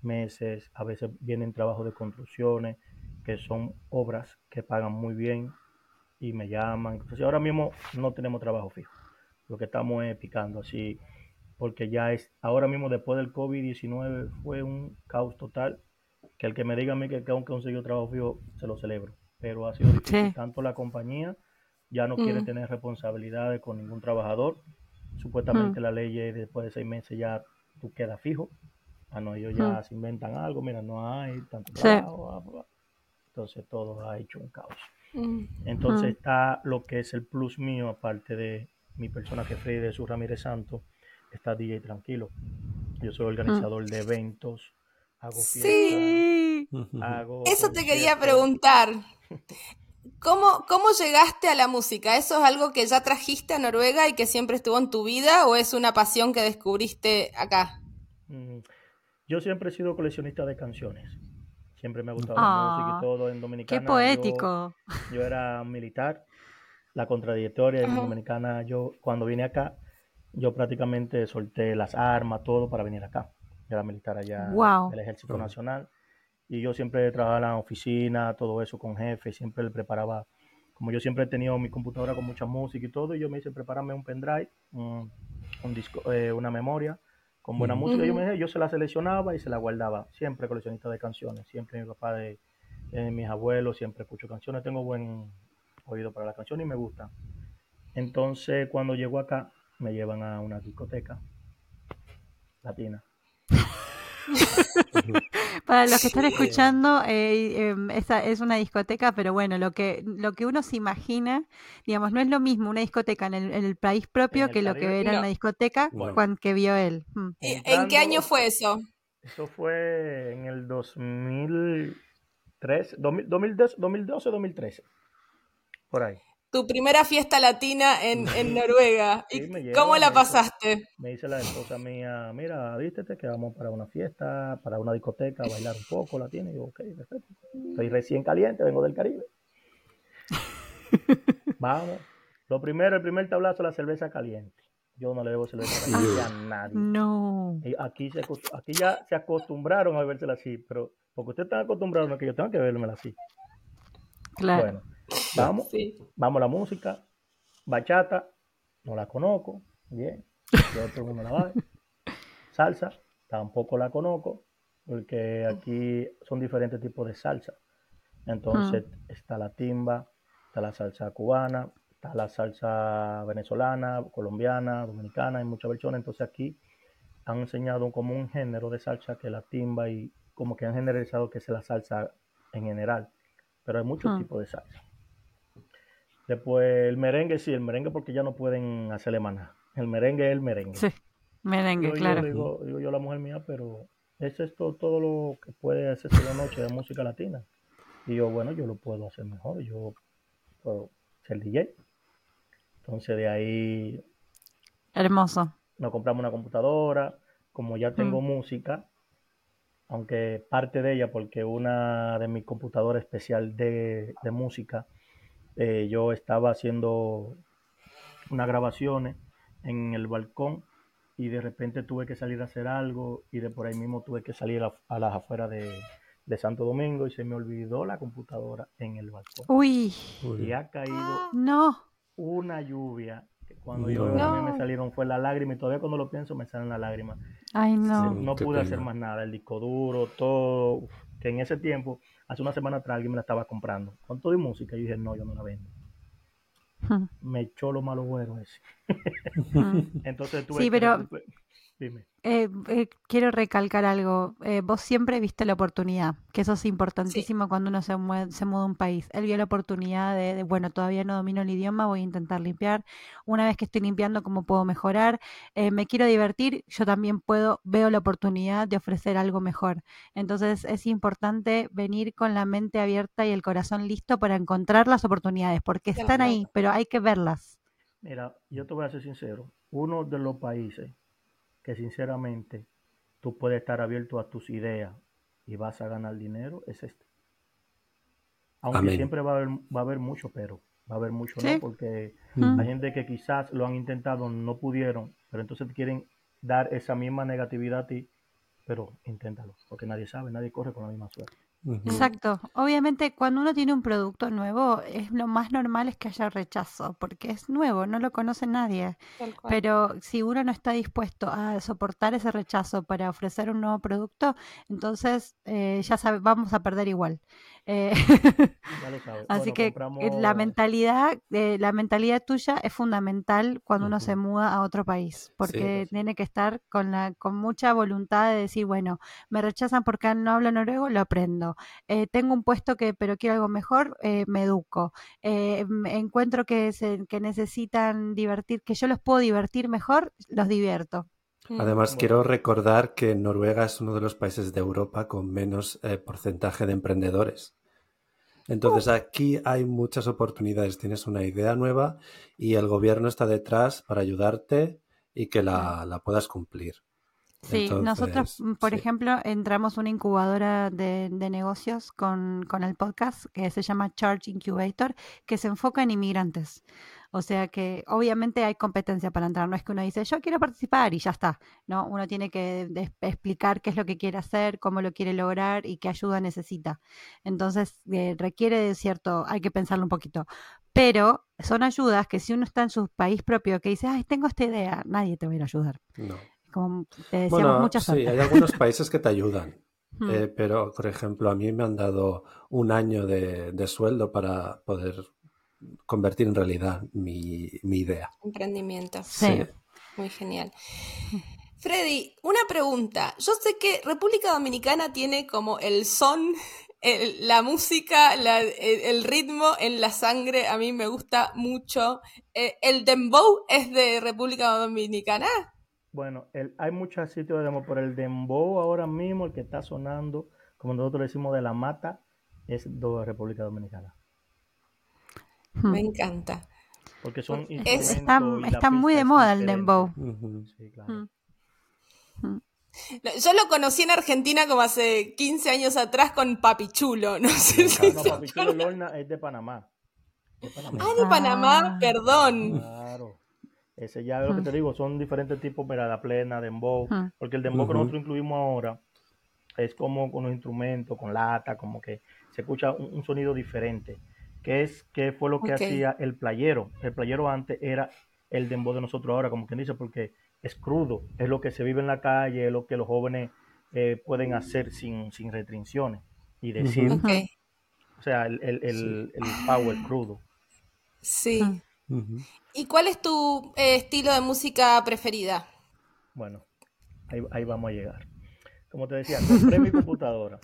meses, a veces vienen trabajos de construcciones, que son obras que pagan muy bien y me llaman. Entonces ahora mismo no tenemos trabajo fijo. Lo que estamos es picando así, porque ya es, ahora mismo después del COVID-19 fue un caos total, que el que me diga a mí que, que aún conseguido trabajo fijo, se lo celebro. Pero ha sido difícil, Sí. tanto la compañía ya no quiere Mm. tener responsabilidades con ningún trabajador. Supuestamente Mm. la ley es después de seis meses ya tú quedas fijo. Ah, no, ellos ya Mm. se inventan algo, mira, no hay tanto trabajo. Entonces todo ha hecho un caos. Entonces Mm. está lo que es el plus mío, aparte de mi persona que fue de su Ramírez Santos, está DJ Tranquilo. Yo soy organizador de eventos, hago fiestas, Sí. Hago Eso te quería preguntar. <laughs> ¿Cómo, ¿Cómo llegaste a la música? ¿Eso es algo que ya trajiste a Noruega y que siempre estuvo en tu vida o es una pasión que descubriste acá? Mm, Yo siempre he sido coleccionista de canciones. Siempre me ha gustado Ah, la música y todo en Qué Dominicana. yo- poético. Yo, era militar, la contradictoria en. Dominicana. Yo cuando vine acá, yo prácticamente solté las armas, todo para venir acá. Yo era militar allá Wow. del Ejército. Nacional y yo siempre trabajaba en la oficina, todo eso con jefe, siempre le preparaba. Como yo siempre he tenido mi computadora con mucha música y todo, y yo me hice prepararme un pendrive, un, un disco, eh, una memoria con buena música. Yo, me, yo se la seleccionaba y se la guardaba. Siempre coleccionista de canciones. Siempre mi papá, de, de mis abuelos, siempre escucho canciones. Tengo buen oído para las canciones y me gusta. Entonces, cuando llego acá, me llevan a una discoteca latina. <laughs> Para los que están escuchando, eh, em, esa es una discoteca, pero bueno, lo que, lo que uno se imagina, digamos, no es lo mismo una discoteca en el, en el país propio En el que lo que era no. una discoteca Bueno. que vio él. Mm. ¿En Entrando- qué año fue eso? Eso fue en el 2003, 2000 2012, 2012, 2013. Por ahí. Tu primera fiesta latina en, en <laughs> Noruega. Sí, ¿Y me lleva, cómo la me dice- pasaste? Me dice la esposa mía, mira, vístete que vamos para una fiesta, para una discoteca, a bailar un poco, la tiene. Y yo, ok, perfecto. Estoy recién caliente, vengo del Caribe. <laughs> Vamos. Lo primero, el primer tablazo, la cerveza caliente. Yo no le debo cerveza caliente a nadie. No. Y aquí, se, aquí ya se acostumbraron a bebérsela así, pero porque ustedes están acostumbrados, es que yo tenga que bebérmela así. Claro. Bueno, vamos, Sí. vamos a la música. Bachata, no la conozco, bien. Yo todo el mundo la baila. Salsa, tampoco la conozco, porque aquí son diferentes tipos de salsa. Entonces, está la timba, está la salsa cubana, está la salsa venezolana, colombiana, dominicana, hay muchas versiones. Entonces, aquí han enseñado como un género de salsa que es la timba y como que han generalizado que es la salsa en general. Pero hay muchos Ah. tipos de salsa. Después el merengue, sí, el merengue porque ya no pueden hacerle maná. El merengue es el merengue. Sí. Merengue, Digo yo, claro. digo, digo yo la mujer mía, pero eso es todo, todo lo que puede hacerse la noche de música latina. Y yo, bueno, yo lo puedo hacer mejor, yo puedo ser DJ. Entonces de ahí Hermoso. nos compramos una computadora, como ya tengo música, aunque parte de ella, porque una de mis computadoras especial de, de música, eh, yo estaba haciendo unas grabaciones en el balcón y de repente tuve que salir a hacer algo y de por ahí mismo tuve que salir a, a las afueras de, de Santo Domingo y se me olvidó la computadora en el balcón. Uy, Y ha caído <gasps> no. una lluvia que cuando No. yo a mí me salieron fue la lágrima y todavía cuando lo pienso me salen las lágrimas. Ay, no. Sí. No pude pena. hacer más nada, el disco duro, todo, uf, que en ese tiempo, hace una semana atrás alguien me la estaba comprando con todo y música y yo dije, no, yo no la vendo. Me echó lo malo bueno ese. <laughs> Entonces tuve Sí, pero- Dime. Eh, eh, quiero recalcar algo. Eh, vos siempre viste la oportunidad, que eso es importantísimo cuando uno se, mue- se muda a un país. Él vio la oportunidad de, de, bueno, todavía no domino el idioma, voy a intentar limpiar. Una vez que estoy limpiando, ¿cómo puedo mejorar? Eh, me quiero divertir, yo también puedo, veo la oportunidad de ofrecer algo mejor. Entonces es importante venir con la mente abierta y el corazón listo para encontrar las oportunidades, porque están ahí, pero hay que verlas. Mira, yo te voy a ser sincero, uno de los países que sinceramente tú puedes estar abierto a tus ideas y vas a ganar dinero es este. Aunque Amén. siempre va a haber, va a haber mucho pero, va a haber mucho Sí. no, porque Mm. hay gente que quizás lo han intentado, no pudieron, pero entonces te quieren dar esa misma negatividad a ti, pero inténtalo, porque nadie sabe, nadie corre con la misma suerte. Exacto. Obviamente, cuando uno tiene un producto nuevo, es lo más normal es que haya rechazo, porque es nuevo, no lo conoce nadie. Pero si uno no está dispuesto a soportar ese rechazo para ofrecer un nuevo producto, entonces eh, ya sabe, vamos a perder igual. Eh, Ya lo sabes. Así Bueno, que eh, compramos- la mentalidad, eh, la mentalidad tuya es fundamental cuando uno se muda a otro país, porque sí. tiene que estar con la, con mucha voluntad de decir, bueno, me rechazan porque no hablo noruego, lo aprendo. Eh, tengo un puesto que, pero quiero algo mejor, eh, me educo. Eh, me encuentro que se, que necesitan divertir, que yo los puedo divertir mejor, los divierto. Mm. Además, Bueno. quiero recordar que Noruega es uno de los países de Europa con menos eh, porcentaje de emprendedores. Entonces, aquí hay muchas oportunidades. Tienes una idea nueva y el gobierno está detrás para ayudarte y que la, la puedas cumplir. Sí, nosotros, Entonces, mm, por sí. ejemplo, entramos una incubadora de, de negocios con, con el podcast que se llama Charge Incubator, que se enfoca en inmigrantes. O sea que obviamente hay competencia para entrar, no es que uno dice yo quiero participar y ya está, ¿no? Uno tiene que explicar qué es lo que quiere hacer, cómo lo quiere lograr y qué ayuda necesita. Entonces eh, requiere de cierto, hay que pensarlo un poquito. Pero son ayudas que si uno está en su país propio que dice, ay, tengo esta idea, nadie te va a ir a ayudar. No. Como te decíamos, Bueno, sí, hay algunos países que te ayudan. <laughs> Mm. Eh, pero, por ejemplo, a mí me han dado un año de, de sueldo para poder convertir en realidad mi, mi idea. Emprendimiento. Sí. Muy genial. Freddy, una pregunta. Yo sé que República Dominicana tiene como el son, el- la música, la- el, el ritmo en la sangre. A mí me gusta mucho. Eh, ¿El dembow es de República Dominicana? Bueno, el- hay muchos sitios de demo, pero el dembow ahora mismo, el que está sonando, como nosotros le decimos de la mata, es de República Dominicana. Me encanta. Porque son Es- Está, muy de moda el dembow. Sí, claro. Mm. Yo lo conocí en Argentina como hace 15 años atrás con Papi Chulo. No sé si. No, se Papi Chulo acuerdan. Lorna es de Panamá. De Panamá. Ah, de Panamá, Ah. perdón. Claro. Ese ya es lo que te digo, son diferentes tipos, mira, la plena, dembow, porque el dembow que nosotros incluimos ahora es como con los instrumentos, con lata, como que se escucha un, un sonido diferente, que es que fue lo que hacía el playero. El playero antes era el dembow de nosotros ahora, como quien dice, porque es crudo, es lo que se vive en la calle, es lo que los jóvenes eh, pueden hacer sin, sin restricciones y decir, Ujú. Ok, o sea, el, el, el, el power crudo. sí. ¿Y cuál es tu eh, estilo de música preferida? Bueno, ahí, ahí vamos a llegar. Como te decía, compré mi <laughs> computadora.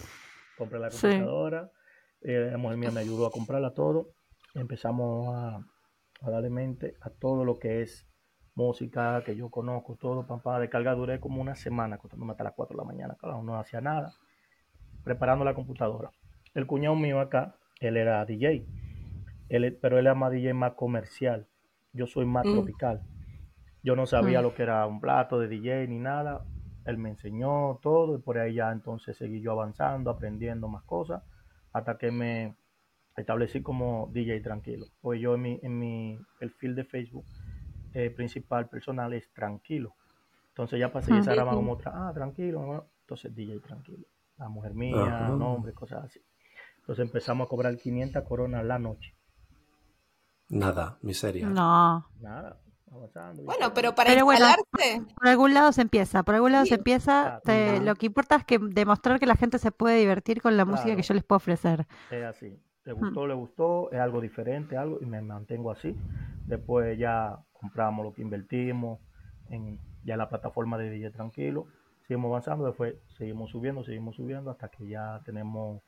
Compré la Sí. Eh, la mujer mía me ayudó a comprarla todo. Empezamos a, a darle mente a todo lo que es música que yo conozco, todo para, para descargar. Duré como una semana acostándome hasta las 4 de la mañana. Claro, no hacía nada. Preparando la computadora. El cuñado mío acá, él era DJ. Él, pero él era más DJ más comercial. Yo soy más Mm. tropical. Yo no sabía Mm. lo que era un plato de DJ ni nada. Él me enseñó todo y por ahí ya entonces seguí yo avanzando, aprendiendo más cosas, hasta que me establecí como DJ tranquilo. Pues yo en mi, en mi perfil de Facebook eh, principal personal es tranquilo. Entonces ya pasé Mm. esa rama como otra, ah, tranquilo, bueno, entonces DJ tranquilo. La mujer mía, Ajá. nombre, cosas así. Entonces empezamos a cobrar 500 coronas la noche. Nada, miseria. No. Nada, avanzando. Bueno, pero para Pero bueno, instalarte, Por algún lado se empieza, por algún lado Sí. se empieza. Claro. te- Ujú. lo que importa es que demostrar que la gente se puede divertir con la música que yo les puedo ofrecer. Es así. Le gustó, le gustó, es algo diferente, algo, y me mantengo así. Después ya compramos lo que invertimos en ya la plataforma de DJ Tranquilo. Seguimos avanzando, después seguimos subiendo, seguimos subiendo hasta que ya tenemos,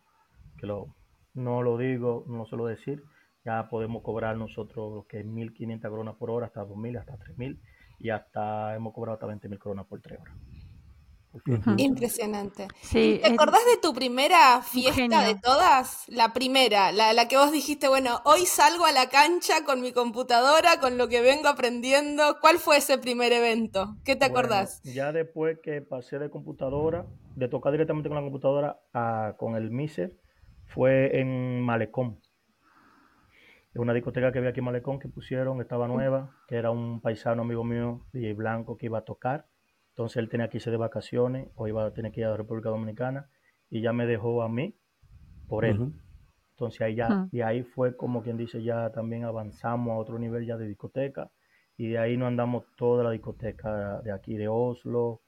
que lo, no lo digo, no suelo decir, ya podemos cobrar nosotros lo que es 1.500 coronas por hora, hasta 2.000, hasta 3.000, y hasta hemos cobrado hasta 20.000 coronas por 3 horas. Impresionante. Sí, ¿Te eh, acordás de tu primera fiesta genio. de todas? La primera, la, la que vos dijiste, bueno, hoy salgo a la cancha con mi computadora, con lo que vengo aprendiendo. ¿Cuál fue ese primer evento? ¿Qué te Bueno, acordás? ya después que pasé de computadora, de tocar directamente con la computadora a, con el Miser, fue en Malecón. Es una discoteca que había aquí en Malecón que pusieron, estaba nueva, que era un paisano amigo mío, DJ Blanco, que iba a tocar. Entonces él tenía que irse de vacaciones o iba a tener que ir a la República Dominicana y ya me dejó a mí por él. Entonces ahí ya, Mm. y ahí fue como quien dice, ya también avanzamos a otro nivel ya de discoteca, y de ahí nos andamos toda la discoteca de aquí de Oslo,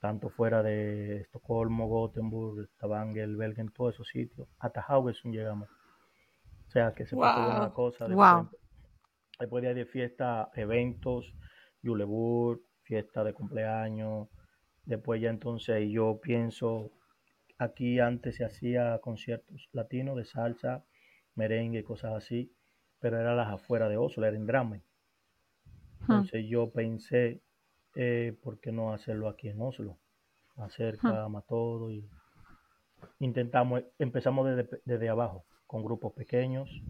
tanto fuera de Estocolmo, Gothenburg, Stavanger, Bergen, todos esos sitios, hasta Haugesund llegamos. O sea que se puso buena la Wow. cosa. Wow. Después, después de ahí de fiesta, eventos, Juleburg, fiesta de cumpleaños, después ya entonces yo pienso Aquí antes se hacía conciertos latinos de salsa, merengue, cosas así, pero era las afueras de Oslo, era en Drammen. Entonces yo pensé, eh, ¿por qué no hacerlo aquí en Oslo? Acerca a todo y intentamos, empezamos desde, desde abajo, con grupos pequeños,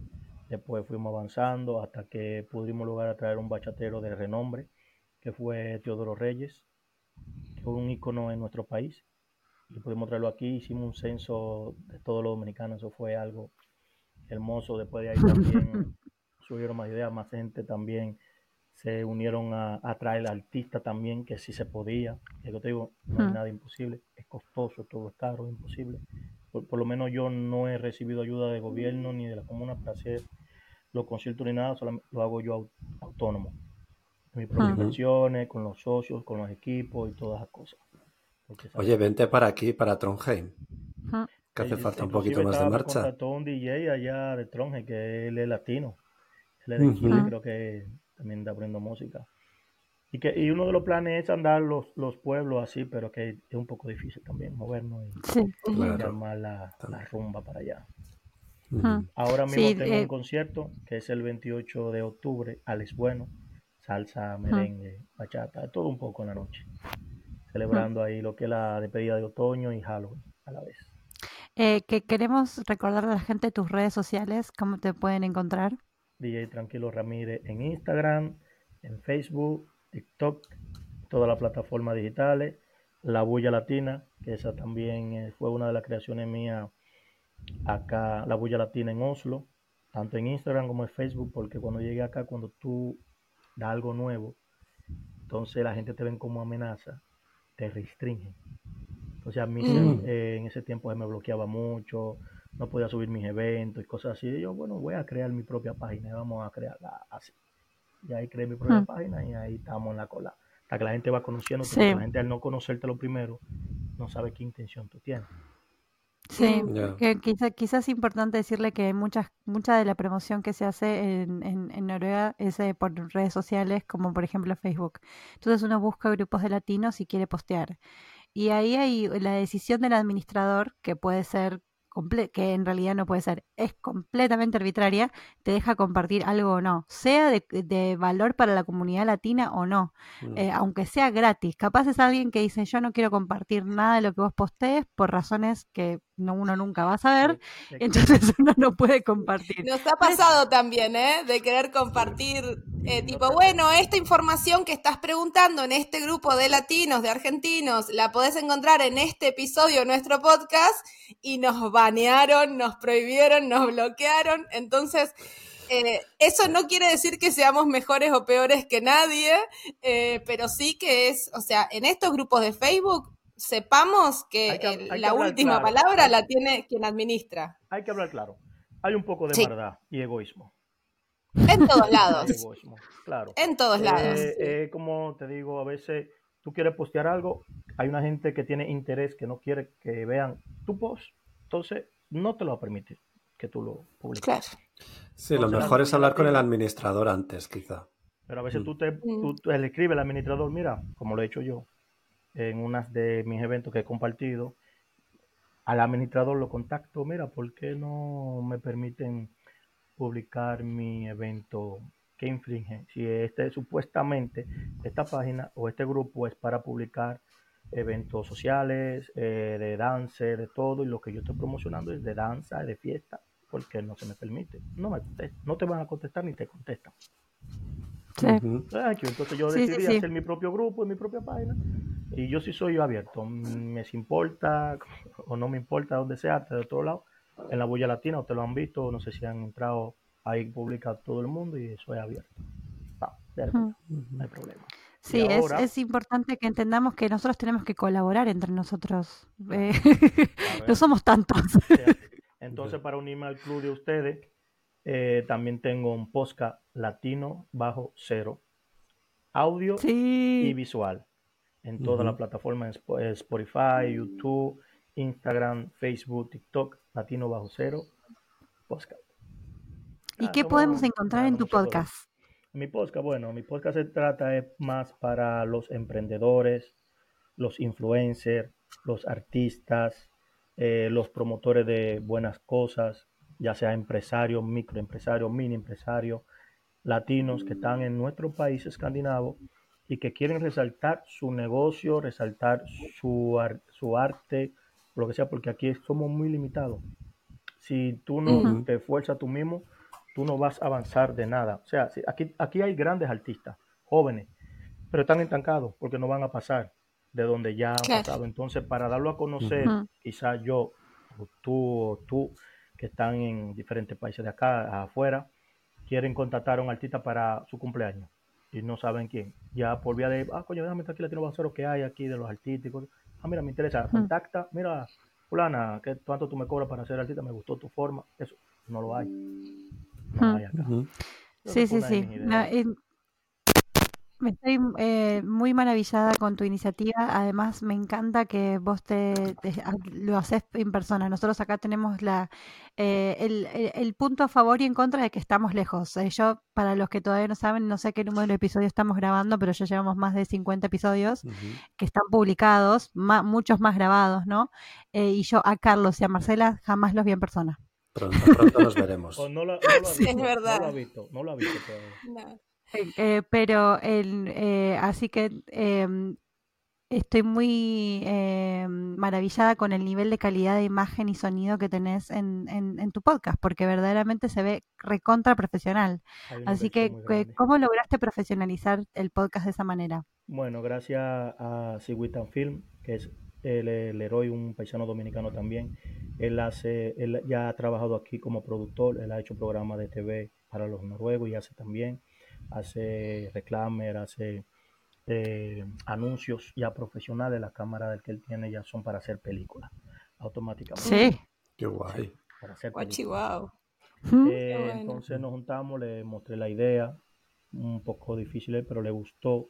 después fuimos avanzando hasta que pudimos lograr traer un bachatero de renombre, que fue Teodoro Reyes, que fue un ícono en nuestro país. Y pudimos traerlo aquí, hicimos un censo de todos los dominicanos, eso fue algo hermoso, después de ahí también <laughs> subieron más ideas, más gente también. Se unieron a, a traer artistas también, que sí se podía, que yo te digo, no hay Hmm. nada imposible, es costoso, todo es caro, es imposible, por, por lo menos yo no he recibido ayuda de gobierno ni de la comuna para hacer los conciertos ni nada, solamente lo hago yo au- autónomo, mis propias Ujú. inversiones, con los socios, con los equipos y todas esas cosas. Oye, vente para aquí, para Trondheim, que hace falta un poquito más de estaba- marcha. Contrató un DJ allá de Tronje, que él es latino. Él es de Chile, creo que también está poniendo música. Y que y uno de los planes es andar los, los pueblos así, pero que es un poco difícil también movernos y, Sí. y Claro. la, la rumba para allá. Ahora mismo Sí, tengo eh, un concierto que es el 28 de octubre, Alex Bueno, salsa, merengue, bachata, todo un poco en la noche. Celebrando ahí lo que es la despedida de otoño y Halloween a la vez. Eh, que queremos recordar a la gente tus redes sociales, cómo te pueden encontrar. DJ Tranquilo Ramírez en Instagram, en Facebook, TikTok, todas las plataformas digitales. La Bulla Latina, que esa también eh, fue una de las creaciones mías acá, La Bulla Latina en Oslo, tanto en Instagram como en Facebook, porque cuando llegué acá, cuando tú das algo nuevo, entonces la gente te ven como amenaza, te restringen. Entonces a mí Mm. eh, en ese tiempo se me bloqueaba mucho, no podía subir mis eventos y cosas así. Y yo, bueno, voy a crear mi propia página y vamos a crearla así. Y ahí creé mi propia Mm. página y ahí estamos en la cola. Hasta que la gente va conociendo, Sí. la gente al no conocértelo primero, no sabe qué intención tú tienes. Sí, que quizá- quizás es importante decirle que muchas, mucha de la promoción que se hace en, en- en Noruega es eh, por redes sociales, como por ejemplo Facebook. Entonces uno busca grupos de latinos y quiere postear. Y ahí hay la decisión del administrador, que puede ser, comple- que en realidad no puede ser, es completamente arbitraria, te deja compartir algo o no, sea de, de valor para la comunidad latina o no, Mm. eh, aunque sea gratis. Capaz es alguien que dice, yo no quiero compartir nada de lo que vos postees por razones que no, uno nunca va a saber, <laughs> entonces uno no puede compartir. Nos ha pasado también, ¿eh? De querer compartir, eh, tipo, bueno, esta información que estás preguntando en este grupo de latinos, de argentinos, la podés encontrar en este episodio de nuestro podcast y nos banearon, nos prohibieron, nos bloquearon. Entonces, eh, eso no quiere decir que seamos mejores o peores que nadie, eh, pero sí que es, o sea, en estos grupos de Facebook, sepamos que, Hay que- el- hay que la última claro. palabra la tiene quien administra. hay que hablar claro. Hay un poco de Sí. verdad y egoísmo. En todos lados. <laughs> egoísmo, claro. En todos lados. Eh, sí. eh, como te digo, a veces tú quieres postear algo, hay una gente que tiene interés, que no quiere que vean tu post, entonces no te lo va a permitir que tú lo publiques. Claro. Sí, lo Entonces, mejor es hablar con el comunidad- administrador antes, quizá. Pero a veces Mm. tú, te, tú, tú le escribes al administrador, mira, como lo he hecho yo, en unas de mis eventos que he compartido, al administrador lo contacto, mira, ¿por qué no me permiten publicar mi evento que infringe? Si este supuestamente, esta página o este grupo es para publicar eventos sociales, eh, de danza, de todo, y lo que yo estoy promocionando es de danza, de fiesta, porque no se me permite. No me contestan, no te van a contestar ni te contestan. Sí. Entonces yo Sí, sí, decidí sí. hacer mi propio grupo en mi propia página y yo sí soy abierto. Me importa <laughs> o no me importa donde sea, de otro lado, en la Bulla Latina, ustedes lo han visto, no sé si han entrado ahí publica todo el mundo y eso es abierto. Ujú. no hay problema. Sí, Y es, ahora- es importante que entendamos que nosotros tenemos que colaborar entre nosotros. Eh, <laughs> no somos tantos. Entonces, para unirme al club de ustedes, eh, también tengo un podcast latino bajo cero, audio y visual en todas Ujú. las plataformas eh, Spotify, YouTube, Instagram, Facebook, TikTok, Latino Bajo Cero, podcast. ¿Y Ah, qué podemos encontrar en tu podcast? Mi podcast, bueno, mi podcast se trata es más para los emprendedores, los influencers, los artistas, eh, los promotores de buenas cosas, ya sea empresarios, microempresarios, mini empresarios, latinos que están en nuestro país escandinavo y que quieren resaltar su negocio, resaltar su, ar- su arte, lo que sea, porque aquí somos muy limitados. Si tú no te esfuerzas tú mismo, tú no vas a avanzar de nada. O sea, si- aquí, aquí hay grandes artistas, jóvenes, pero están estancados porque no van a pasar de donde ya han Claro. pasado. Entonces, para darlo a conocer, quizás yo, o tú, o tú, que están en diferentes países de acá, afuera, quieren contratar a un artista para su cumpleaños y no saben quién. Ya por vía de, ah, coño, déjame estar aquí Latino Basero que hay aquí de los cosas. Ah, mira, me interesa, Ujú. contacta, mira, fulana, ¿qué cuánto tú me cobras para ser artista? Me gustó tu forma. Eso no lo hay. No Ujú. hay acá. Sí, sí, sí. No. Me estoy eh, muy maravillada con tu iniciativa. Además, me encanta que vos te, lo haces en persona. Nosotros acá tenemos la, eh, el, el- el punto a favor y en contra de que estamos lejos. Eh, yo, para los que todavía no saben, no sé qué número de episodios estamos grabando, pero ya llevamos más de 50 episodios que están publicados, ma- muchos más grabados, ¿no? Eh, y yo a Carlos y a Marcela jamás los vi en persona. Pronto, pronto nos <laughs> veremos. No, la- no lo <laughs> ha Sí, es visto, verdad. No lo ha visto, no lo ha visto todavía. No. Eh, eh, pero el, eh, así que em, estoy muy eh, maravillada con el nivel de calidad de imagen y sonido que tenés en, en, en tu podcast, porque verdaderamente se ve recontra profesional. Así que. ¿cómo lograste profesionalizar el podcast de esa manera? Bueno, gracias a Sigwitan Film, que es el, el héroe, un paisano dominicano también. Él hace, él ya ha trabajado aquí como productor, él ha hecho programas de TV para los noruegos y hace también, hace reclamer, hace eh, anuncios ya profesionales. Las cámaras del que él tiene ya son para hacer películas automáticamente. Sí. Qué guay. Para hacer wow. Eh, bueno. Entonces nos juntamos, le mostré la idea, un poco difícil, pero le gustó,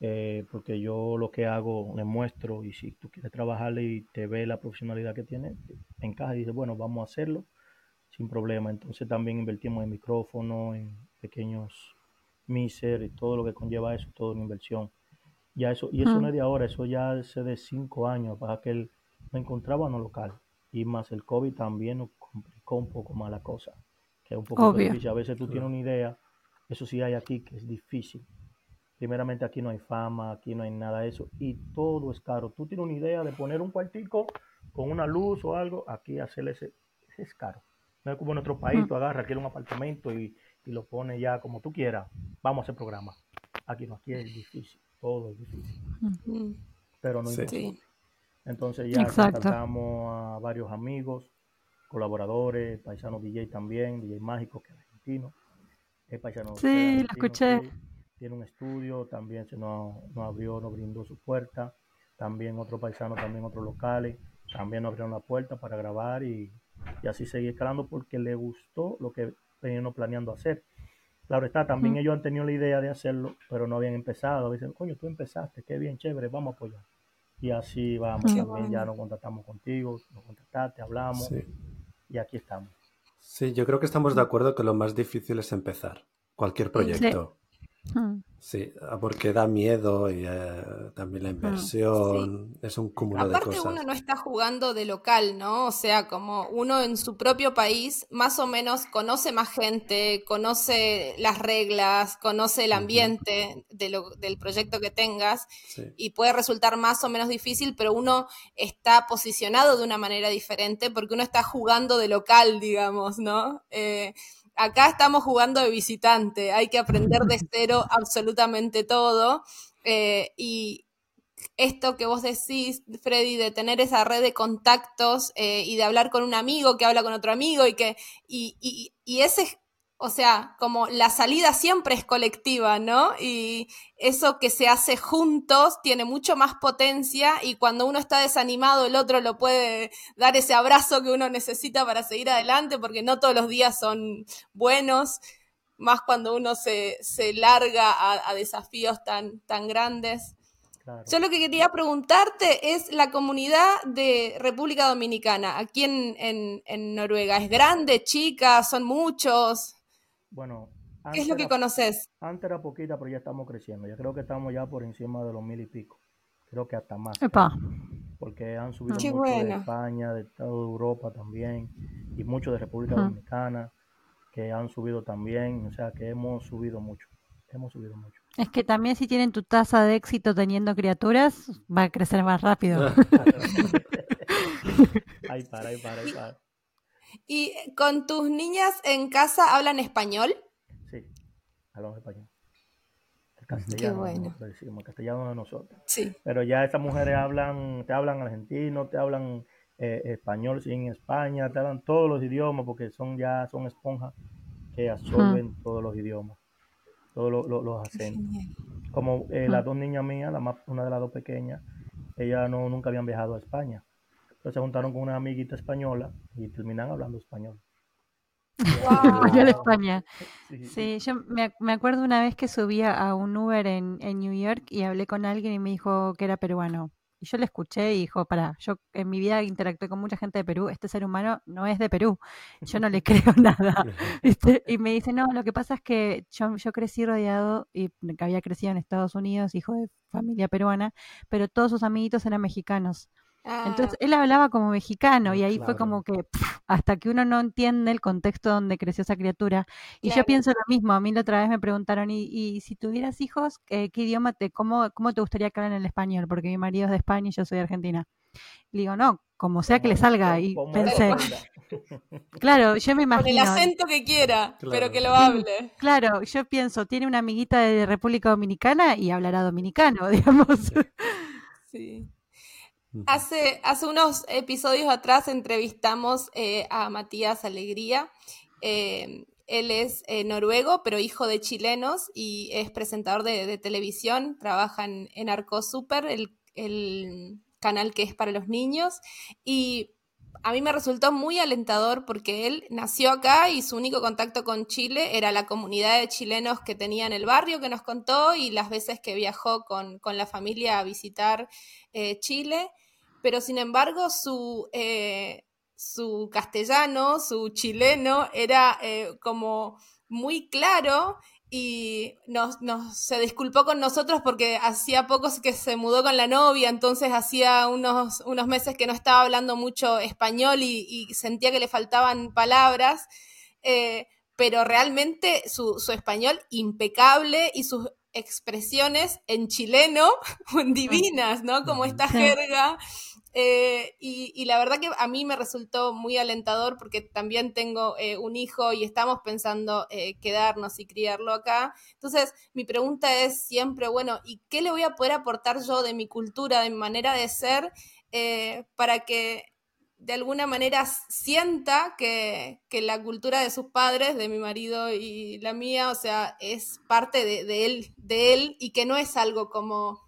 eh, porque yo lo que hago le muestro y si tú quieres trabajarle y te ve la profesionalidad que tiene, te encaja y dice, bueno, vamos a hacerlo sin problema. Entonces también invertimos en micrófono, en pequeños mixer y todo lo que conlleva eso, toda una inversión. Ya eso, y eso no es de ahora, eso ya hace de cinco años, para que él no encontraba no local. Y más el COVID también nos complicó un poco más la cosa, que es un poco Obvio. difícil. A veces tú tienes una idea, eso sí hay aquí, que es difícil. Primeramente aquí no hay fama, aquí no hay nada de eso, y todo es caro. Tú tienes una idea de poner un cuartico con una luz o algo, aquí hacerle ese, ese es caro. No es como en otro país, tú agarras, quieres un apartamento y, y lo pones ya como tú quieras. Vamos a hacer programa. Aquí no, aquí es difícil, todo es difícil, Mm, pero no Sí. imposible. Entonces ya contactamos a varios amigos, colaboradores, paisano DJ también, DJ Mágico, que es argentino. Es paisano Sí, es lo argentino, escuché. sí. Tiene un estudio, también se nos, nos abrió, nos brindó su puerta. También otro paisano, también otros locales, también nos abrieron la puerta para grabar y, y así seguir escalando porque le gustó lo que veníamos planeando hacer. Claro está, también Mm. ellos han tenido la idea de hacerlo, pero no habían empezado. Dicen, coño, tú empezaste, qué bien, chévere, vamos a apoyar. Y así vamos, también ya nos contactamos contigo, nos contactaste, hablamos Sí. y aquí estamos. Sí, yo creo que estamos de acuerdo que lo más difícil es empezar cualquier proyecto. Mm. Sí, ah, porque da miedo y eh, también la inversión, es un cúmulo de Aparte cosas. uno no está jugando de local, ¿no? O sea, como uno en su propio país más o menos conoce más gente, conoce las reglas, conoce el ambiente de lo- del proyecto que tengas Sí. y puede resultar más o menos difícil, pero uno está posicionado de una manera diferente porque uno está jugando de local, digamos, ¿no? Eh, acá estamos jugando de visitante, hay que aprender de <laughs> cero absolutamente todo. eh, y esto que vos decís, Freddy, de tener esa red de contactos eh, y de hablar con un amigo que habla con otro amigo y que, y, y, y ese, o sea, como la salida siempre es colectiva, ¿no? Y eso que se hace juntos tiene mucho más potencia y cuando uno está desanimado el otro lo puede dar ese abrazo que uno necesita para seguir adelante porque no todos los días son buenos, más cuando uno se, se larga a, a desafíos tan, tan grandes. Claro. Yo lo que quería preguntarte es la comunidad de República Dominicana, aquí en, en, en Noruega. ¿Es grande, chica? ¿Son muchos? Bueno, ¿Qué es lo que era- conoces? Antes era poquita, pero ya estamos creciendo. Ya creo que estamos ya por encima de los mil y pico. Creo que hasta más. Epa. Porque han subido Qué mucho de. España, de toda Europa también, y mucho de República. Dominicana, que han subido también. O sea, que hemos subido mucho. Hemos subido mucho. Es que también si tienen tu tasa de éxito teniendo criaturas, va a crecer más rápido. <laughs> ahí para, ahí para, ahí para. ¿Y con tus niñas en casa hablan español? Sí, hablamos español. El castellano, bueno. nosotros decimos, el castellano de nosotros. Sí. Pero ya estas mujeres hablan, te hablan argentino, te hablan eh, español si en España, te hablan todos los idiomas porque son ya son esponjas que absorben todos los idiomas, todos lo- lo- los acentos. Como eh, las dos niñas mías, la más, una de las dos pequeñas, ellas no, nunca habían viajado a España. Entonces se juntaron con una amiguita española y terminan hablando español. Wow. <laughs> Español España. Sí, Sí, yo me, me acuerdo una vez que subía a un Uber en, en New York y hablé con alguien y me dijo que era peruano. Y yo le escuché y dijo, para, yo en mi vida interactué con mucha gente de Perú, este ser humano no es de Perú, yo no le <laughs> creo nada. ¿viste? Y me dice, no, lo que pasa es que yo, yo crecí rodeado y que había crecido en Estados Unidos, hijo de familia peruana, pero todos sus amiguitos eran mexicanos. Entonces Ah, él hablaba como mexicano y ahí fue como que hasta que uno no entiende el contexto donde creció esa criatura. Y yo pienso lo mismo, a mí la otra vez me preguntaron, y, y si tuvieras hijos, eh, ¿qué idioma te, cómo, cómo te gustaría que hablen el español? Porque mi marido es de España y yo soy de Argentina. Le digo, no, como sea que le salga. Y pensé, <laughs> claro, yo me Con el imagino, acento que quiera, pero que lo hable. claro, yo pienso, tiene una amiguita de República Dominicana y hablará dominicano, <laughs> digamos. Sí. Hace, hace unos episodios atrás entrevistamos eh, a Matías Alegría. Eh, él es eh, noruego, pero hijo de chilenos y es presentador de, de televisión. Trabaja en, en Arco Super, el, el canal que es para los niños. Y a mí me resultó muy alentador porque él nació acá y su único contacto con Chile era la comunidad de chilenos que tenía en el barrio que nos contó y las veces que viajó con, con la familia a visitar eh, Chile, pero sin embargo su, eh, su castellano, su chileno era eh, como muy claro y nos, nos- se disculpó con nosotros porque hacía poco que se mudó con la novia, entonces hacía unos, unos meses que no estaba hablando mucho español y, y sentía que le faltaban palabras, eh, pero realmente su, su español impecable y sus expresiones en chileno <laughs> divinas, ¿no? Como esta jerga. Eh, y, la verdad que a mí me resultó muy alentador porque también tengo eh, un hijo y estamos pensando eh, quedarnos y criarlo acá. Entonces, mi pregunta es siempre, bueno, ¿y qué le voy a poder aportar yo de mi cultura, de mi manera de ser, para que de alguna manera sienta que, la cultura de sus padres, de mi marido y la mía, o sea, es parte de, él, de él y que no es algo como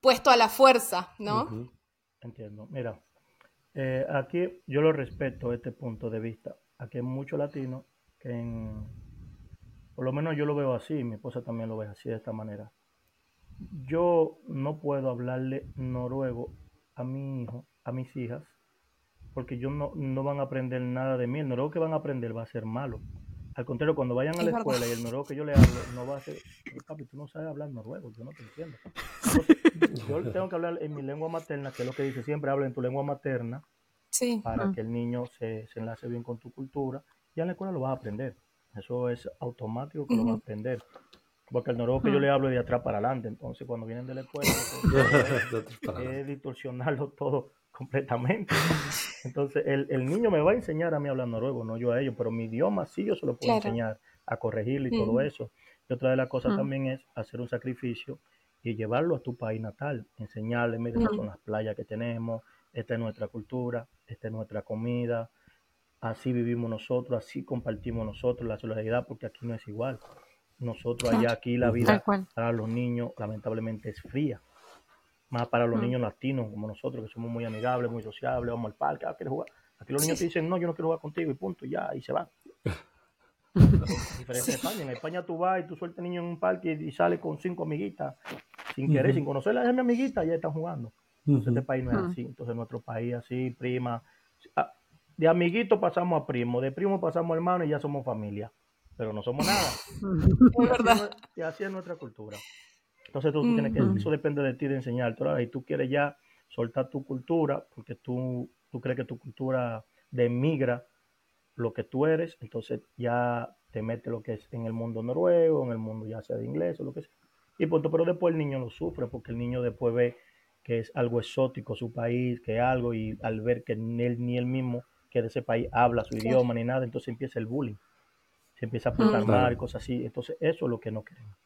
puesto a la fuerza, ¿no? Entiendo. Mira, eh, aquí yo lo respeto este punto de vista. Aquí hay muchos latinos que en, por lo menos yo lo veo así, mi esposa también lo ve así de esta manera. Yo no puedo hablarle noruego a mi hijo, a mis hijas, porque yo no, no van a aprender nada de mí. El noruego que van a aprender va a ser malo. Al contrario, cuando vayan a la escuela y el noruego que yo le hablo no va a ser, papi, tú no sabes hablar noruego, yo no te entiendo. Entonces, <laughs> <laughs> yo tengo que hablar en mi lengua materna, que es lo que dice siempre, habla en tu lengua materna, Sí. para Mm. que el niño se, se enlace bien con tu cultura. Y en la escuela lo vas a aprender. Eso es automático que lo vas a aprender. Porque el noruego que yo le hablo es de atrás para adelante. Entonces, cuando vienen de la escuela, <laughs> otras palabras. es distorsionarlo todo completamente. Entonces, el, el niño me va a enseñar a mí a hablar noruego, no yo a ellos, pero mi idioma sí yo se lo puedo Claro. enseñar a corregirlo y todo eso. Y otra de las cosas Mm. también es hacer un sacrificio y llevarlo a tu país natal, enseñarle, mira, estas son las playas que tenemos, esta es nuestra cultura, esta es nuestra comida, así vivimos nosotros, así compartimos nosotros la solidaridad, porque aquí no es igual. Nosotros allá, aquí la vida para los niños lamentablemente es fría. Más para los Mm. niños latinos como nosotros, que somos muy amigables, muy sociables, vamos al parque, ah, ¿quieres jugar? Aquí los niños Sí. te dicen, no, yo no quiero jugar contigo y punto, y ya, y se van. <laughs> Diferente de España. En España tú vas y tú sueltas niño en un parque y, y sales con cinco amiguitas, sin querer, sin conocerla, es mi amiguita, ya están jugando. Entonces este Ujú. país no es Mm. así. Entonces nuestro país así, prima. ah, De amiguito pasamos a primo, de primo pasamos a hermano y ya somos familia. Pero no somos nada. <laughs> Es Y así, verdad. es, y así es nuestra cultura. Entonces tú, tú tienes que, eso depende de ti de enseñarte. Y tú quieres ya soltar tu cultura, porque tú, tú crees que tu cultura demigra lo que tú eres, entonces ya te mete lo que es en el mundo noruego, en el mundo ya sea de inglés o lo que sea. Y punto, pero después el niño lo sufre, porque el niño después ve que es algo exótico su país, que algo, y al ver que ni él, ni él mismo, que de ese país habla su idioma ni nada, entonces empieza el bullying, se empieza a Mm. mal y cosas así. Entonces eso es lo que no queremos.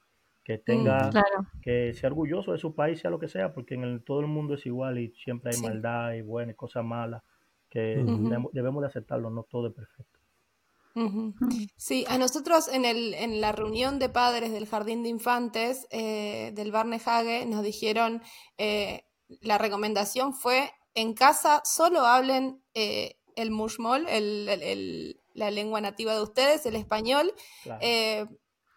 Que Mm, tenga, Claro. que sea orgulloso de su país, sea lo que sea, porque en el, todo el mundo es igual y siempre hay Sí. maldad y bueno, y cosas malas, que debemos, debemos de aceptarlo, no todo es perfecto. Sí, a nosotros en el, en la reunión de padres del Jardín de Infantes eh, del Barnehage nos dijeron, eh, la recomendación fue, en casa solo hablen eh, el mushmol, el, el- la lengua nativa de ustedes, el español, Claro. eh,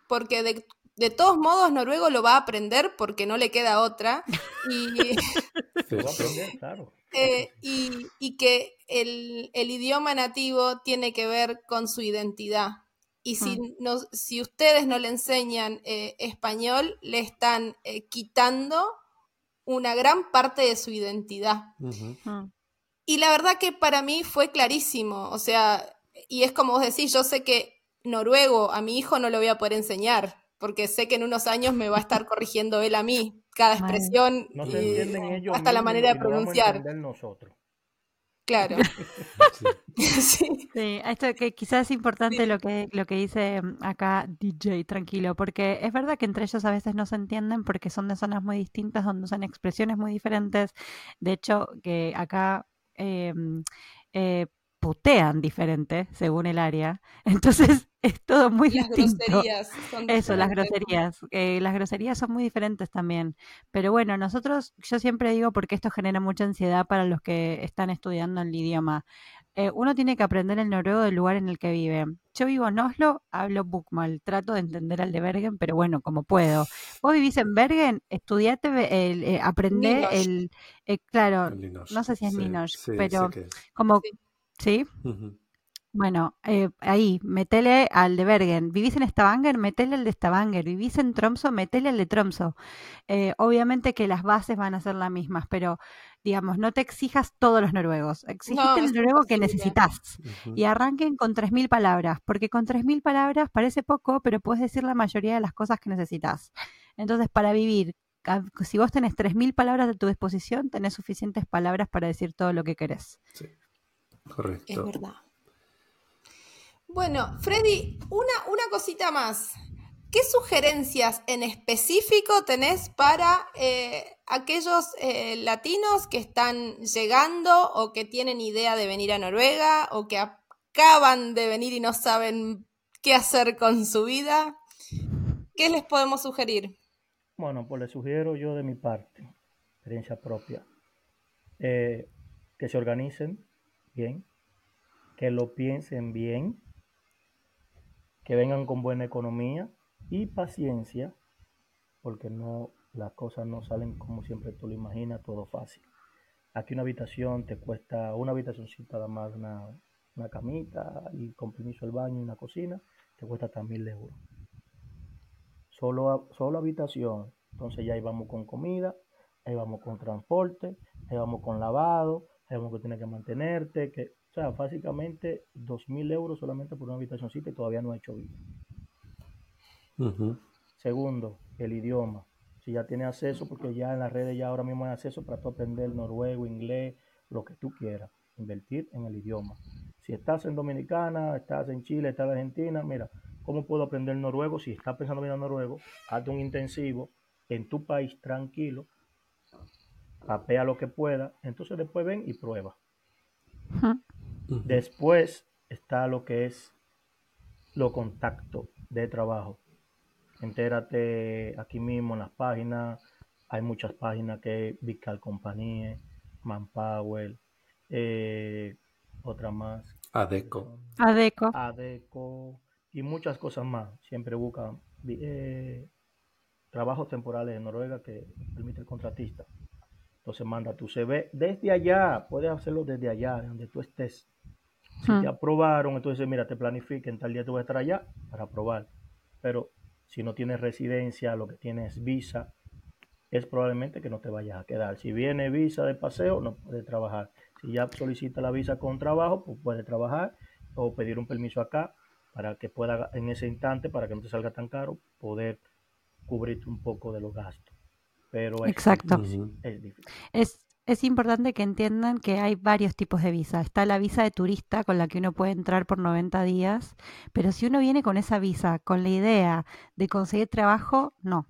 porque de, de todos modos noruego lo va a aprender porque no le queda otra. Y, <laughs> Lo va a aprender, claro. Eh, y, y que el, el idioma nativo tiene que ver con su identidad. Y si, no, si ustedes no le enseñan eh, español, le están eh, quitando una gran parte de su identidad. Mm. Y la verdad que para mí fue clarísimo, o sea, y es como vos decís, yo sé que noruego a mi hijo no lo voy a poder enseñar, porque sé que en unos años me va a estar corrigiendo él a mí, cada expresión, No se y entienden ellos hasta la manera de pronunciar. nosotros. Claro. Sí. <laughs> <laughs> sí. Sí, esto que quizás es importante Sí. lo que, lo que dice mm, acá DJ, tranquilo, porque es verdad que entre ellos a veces no se entienden porque son de zonas muy distintas, donde usan expresiones muy diferentes. De hecho, que acá eh, mm, eh, putean diferente según el área. <laughs> Entonces es todo muy Las distinto. groserías son Eso, las groserías. eh, las groserías son muy diferentes también. Pero bueno, nosotros, yo siempre digo porque esto genera mucha ansiedad para los que están estudiando el idioma. Eh, uno tiene que aprender el noruego del lugar en el que vive. Yo vivo en Oslo, hablo Bukmal, trato de entender al de Bergen, pero bueno, como puedo. Vos vivís en Bergen, estudiate, eh, aprendé Nynorsk. el, eh, claro, El no sé si es Sí, pero sí como, Sí. Bueno, eh, ahí, metele al de Bergen. ¿Vivís en Stavanger? Metele al de Stavanger. ¿Vivís en Tromso? Metele al de Tromso. Eh, obviamente que las bases van a ser las mismas, pero digamos, no te exijas todos los noruegos. Exigiste No, el noruego que necesitas. Y arranquen con 3.000 palabras, porque con 3.000 palabras parece poco, pero puedes decir la mayoría de las cosas que necesitas. Entonces, para vivir, si vos tenés 3.000 palabras a tu disposición, tenés suficientes palabras para decir todo lo que querés. Sí. Es Correcto. verdad. Bueno, Freddy, una, una cosita más. ¿Qué sugerencias en específico tenés para eh, aquellos eh, latinos que están llegando o que tienen idea de venir a Noruega o que acaban de venir y no saben qué hacer con su vida? ¿Qué les podemos sugerir? Bueno, pues les sugiero yo de mi parte, experiencia propia, eh, que se organicen bien, que lo piensen bien, que vengan con buena economía y paciencia, porque no las cosas no salen como siempre tú lo imaginas, todo fácil. Aquí una habitación te cuesta, una habitacióncita nada más, una, una camita y con permiso el baño y una cocina, te cuesta hasta mil euros. Solo, solo habitación. Entonces ya ahí vamos con comida, ahí vamos con transporte, ahí vamos con lavado, vamos que tienes que mantenerte, que, o sea, básicamente dos mil euros solamente por una habitacióncita y todavía no ha hecho vida. Segundo, el idioma. Si ya tienes acceso, porque ya en las redes ya ahora mismo hay acceso para tú aprender noruego, inglés, lo que tú quieras. Invertir en el idioma. Si estás en Dominicana, estás en Chile, estás en Argentina, mira, ¿cómo puedo aprender noruego? Si estás pensando en noruego, hazte un intensivo en tu país tranquilo, papea lo que pueda, entonces después ven y prueba. Después está lo que es los contactos de trabajo. Entérate aquí mismo en las páginas. Hay muchas páginas que Vical Compañía, Manpower, eh, otra más. Adeco. Adeco. ADECO y muchas cosas más. Siempre buscan eh, trabajos temporales en Noruega que permite el contratista. Entonces manda tu CV desde allá, puedes hacerlo desde allá, de donde tú estés. Si Hmm. te aprobaron, entonces mira, te planifiquen, tal día tú vas a estar allá para aprobar. Pero si no tienes residencia, lo que tienes es visa, es probablemente que no te vayas a quedar. Si viene visa de paseo, no puedes trabajar. Si ya solicita la visa con trabajo, pues puede trabajar o pedir un permiso acá para que pueda en ese instante, para que no te salga tan caro, poder cubrirte un poco de los gastos. Pero es Exacto. difícil, Ujú. es difícil. Es, es importante que entiendan que hay varios tipos de visa. Está la visa de turista con la que uno puede entrar por 90 días, pero si uno viene con esa visa, con la idea de conseguir trabajo, no,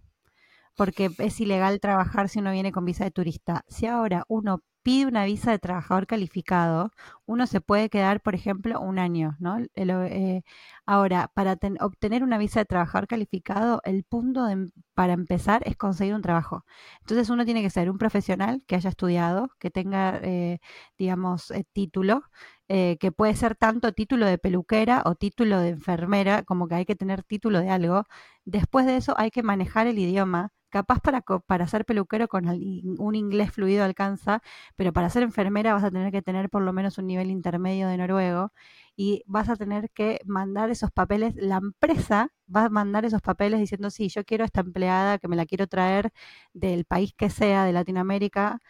porque es ilegal trabajar si uno viene con visa de turista. Si ahora uno pide una visa de trabajador calificado, uno se puede quedar, por ejemplo, un año, ¿no? Eh, ahora, para ten- obtener una visa de trabajador calificado, el punto de em- para empezar es conseguir un trabajo. Entonces uno tiene que ser un profesional que haya estudiado, que tenga, eh, digamos, eh, título, que puede ser tanto título de peluquera o título de enfermera, como que hay que tener título de algo. Después de eso hay que manejar el idioma. Capaz para, para ser peluquero con un inglés fluido alcanza, pero para ser enfermera vas a tener que tener por lo menos un nivel intermedio de noruego y vas a tener que mandar esos papeles, la empresa va a mandar esos papeles diciendo, sí, yo quiero esta empleada que me la quiero traer del país que sea, de Latinoamérica,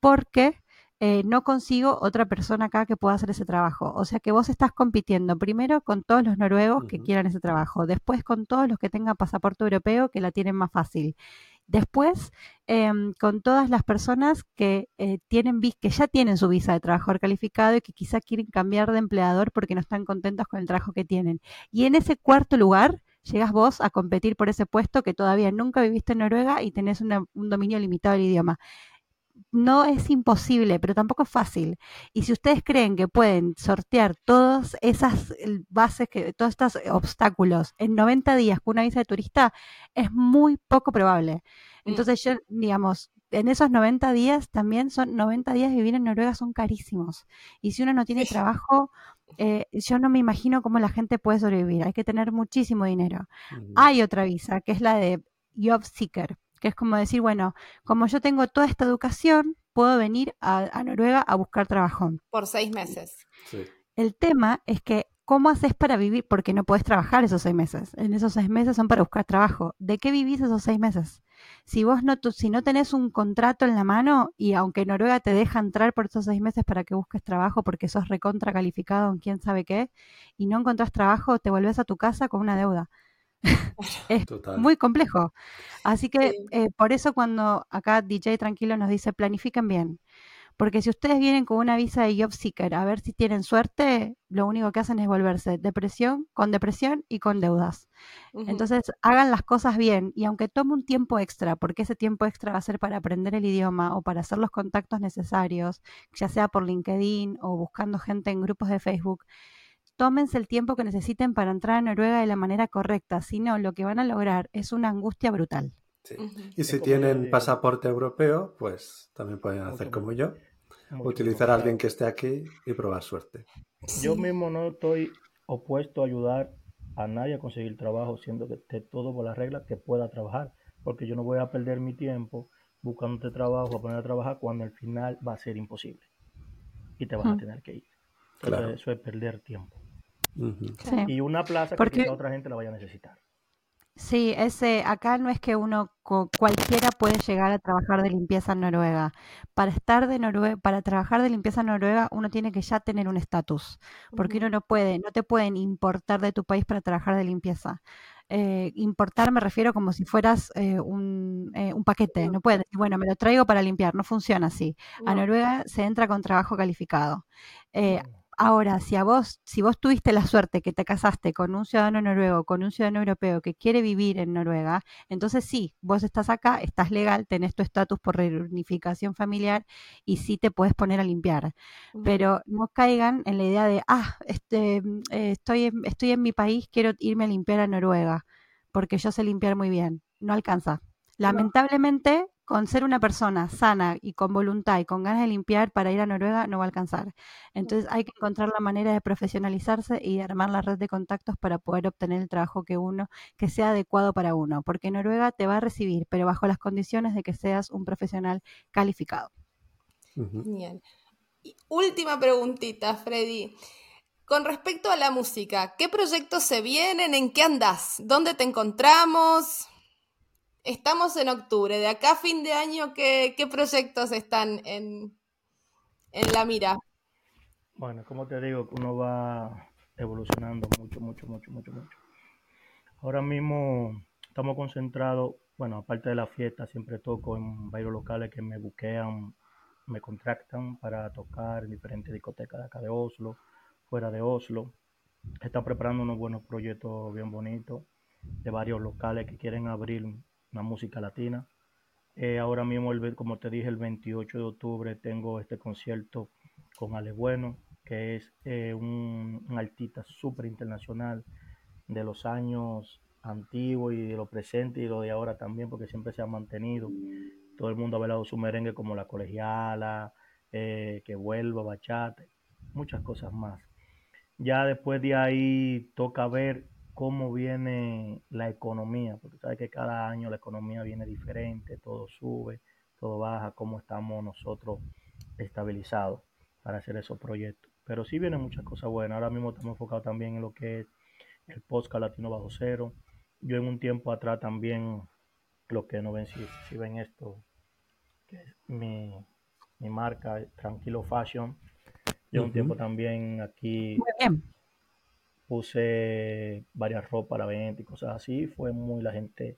porque eh, no consigo otra persona acá que pueda hacer ese trabajo. O sea que vos estás compitiendo primero con todos los noruegos que quieran ese trabajo, después con todos los que tengan pasaporte europeo que la tienen más fácil. Después, em, con todas las personas que, eh, tienen, que ya tienen su visa de trabajador calificado y que quizá quieren cambiar de empleador porque no están contentos con el trabajo que tienen. Y en ese cuarto lugar, llegas vos a competir por ese puesto que todavía nunca viviste en Noruega y tenés un dominio limitado del idioma no es imposible, pero tampoco es fácil. Y si ustedes creen que pueden sortear todas esas bases, que, todos estos obstáculos en 90 días con una visa de turista, es muy poco probable. Entonces yo, digamos, en esos 90 días también son 90 días de vivir en Noruega son carísimos. Y si uno no tiene trabajo, eh, yo no me imagino cómo la gente puede sobrevivir. Hay que tener muchísimo dinero. Hay otra visa, que es la de Job Seeker que es como decir, bueno, como yo tengo toda esta educación, puedo venir a, Noruega a buscar trabajo. Por seis meses. El tema es que, ¿cómo haces para vivir? Porque no puedes trabajar esos seis meses. En esos seis meses son para buscar trabajo. ¿De qué vivís esos seis meses? Si vos no, si no tenés un contrato en la mano y aunque Noruega te deja entrar por esos seis meses para que busques trabajo porque sos recontra calificado en quién sabe qué y no encontrás trabajo, te volvés a tu casa con una deuda. <laughs> es muy complejo. Así que eh, por eso cuando acá DJ Tranquilo nos dice planifiquen bien. Porque si ustedes vienen con una visa de job seeker a ver si tienen suerte, lo único que hacen es volverse depresión, con depresión y con deudas. Entonces, hagan las cosas bien y aunque tome un tiempo extra, porque ese tiempo extra va a ser para aprender el idioma o para hacer los contactos necesarios, ya sea por LinkedIn o buscando gente en grupos de Facebook, tómense el tiempo que necesiten para entrar a Noruega de la manera correcta, si no, lo que van a lograr es una angustia brutal. Y si tienen pasaporte europeo, pues también pueden hacer como yo, utilizar a alguien que esté aquí y probar suerte. Yo mismo no estoy opuesto a ayudar a nadie a conseguir trabajo, siendo que esté todo por las reglas que pueda trabajar, porque yo no voy a perder mi tiempo buscándote trabajo, a poner a trabajar cuando al final va a ser imposible y te vas a tener que ir. eso es perder tiempo. Y una plaza que otra gente la vaya a necesitar. Sí, ese, acá no es que uno cualquiera puede llegar a trabajar de limpieza en Noruega. Para estar de Noruega, para trabajar de limpieza en Noruega, uno tiene que ya tener un estatus, porque uno no puede, no te pueden importar de tu país para trabajar de limpieza. Eh, importar me refiero como si fueras eh, un, eh, un, paquete, no puedes decir, bueno, me lo traigo para limpiar, no funciona así. A Noruega se entra con trabajo calificado. Ahora, si a vos, si vos tuviste la suerte que te casaste con un ciudadano noruego, con un ciudadano europeo que quiere vivir en Noruega, entonces sí, vos estás acá, estás legal, tenés tu estatus por reunificación familiar y sí te puedes poner a limpiar. Pero no caigan en la idea de, ah, este, mm, eh, estoy, estoy en mi país, quiero irme a limpiar a Noruega, porque yo sé limpiar muy bien. No alcanza. Lamentablemente, con ser una persona sana y con voluntad y con ganas de limpiar para ir a Noruega no va a alcanzar. Entonces hay que encontrar la manera de profesionalizarse y de armar la red de contactos para poder obtener el trabajo que uno, que sea adecuado para uno, porque Noruega te va a recibir, pero bajo las condiciones de que seas un profesional calificado. Bien. última preguntita, Freddy. Con respecto a la música, ¿qué proyectos se vienen? ¿En qué andas? ¿Dónde te encontramos? Estamos en octubre. De acá a fin de año, ¿qué, proyectos están en, en la mira? Bueno, como te digo, uno va evolucionando mucho, mucho, mucho, mucho, mucho. Ahora mismo estamos concentrados, bueno, aparte de la fiesta, siempre toco en varios locales que me buquean, me contractan para tocar en diferentes discotecas de acá de Oslo, fuera de Oslo. Están preparando unos buenos proyectos bien bonitos de varios locales que quieren abrir una música latina. Eh, ahora mismo, el, como te dije, el 28 de octubre tengo este concierto con Ale Bueno, que es eh, un, artista súper internacional de los años antiguos y de lo presente y lo de ahora también, porque siempre se ha mantenido. Todo el mundo ha velado su merengue como la colegiala, eh, que vuelva, bachata, muchas cosas más. Ya después de ahí toca ver cómo viene la economía, porque sabes que cada año la economía viene diferente, todo sube, todo baja, cómo estamos nosotros estabilizados para hacer esos proyectos. Pero sí vienen muchas cosas buenas. Ahora mismo estamos enfocados también en lo que es el podcast Latino Bajo Cero. Yo en un tiempo atrás también, lo que no ven si, si ven esto, que es mi, mi marca, Tranquilo Fashion. Yo un tiempo también aquí puse varias ropas a la venta y cosas así. Fue muy, la gente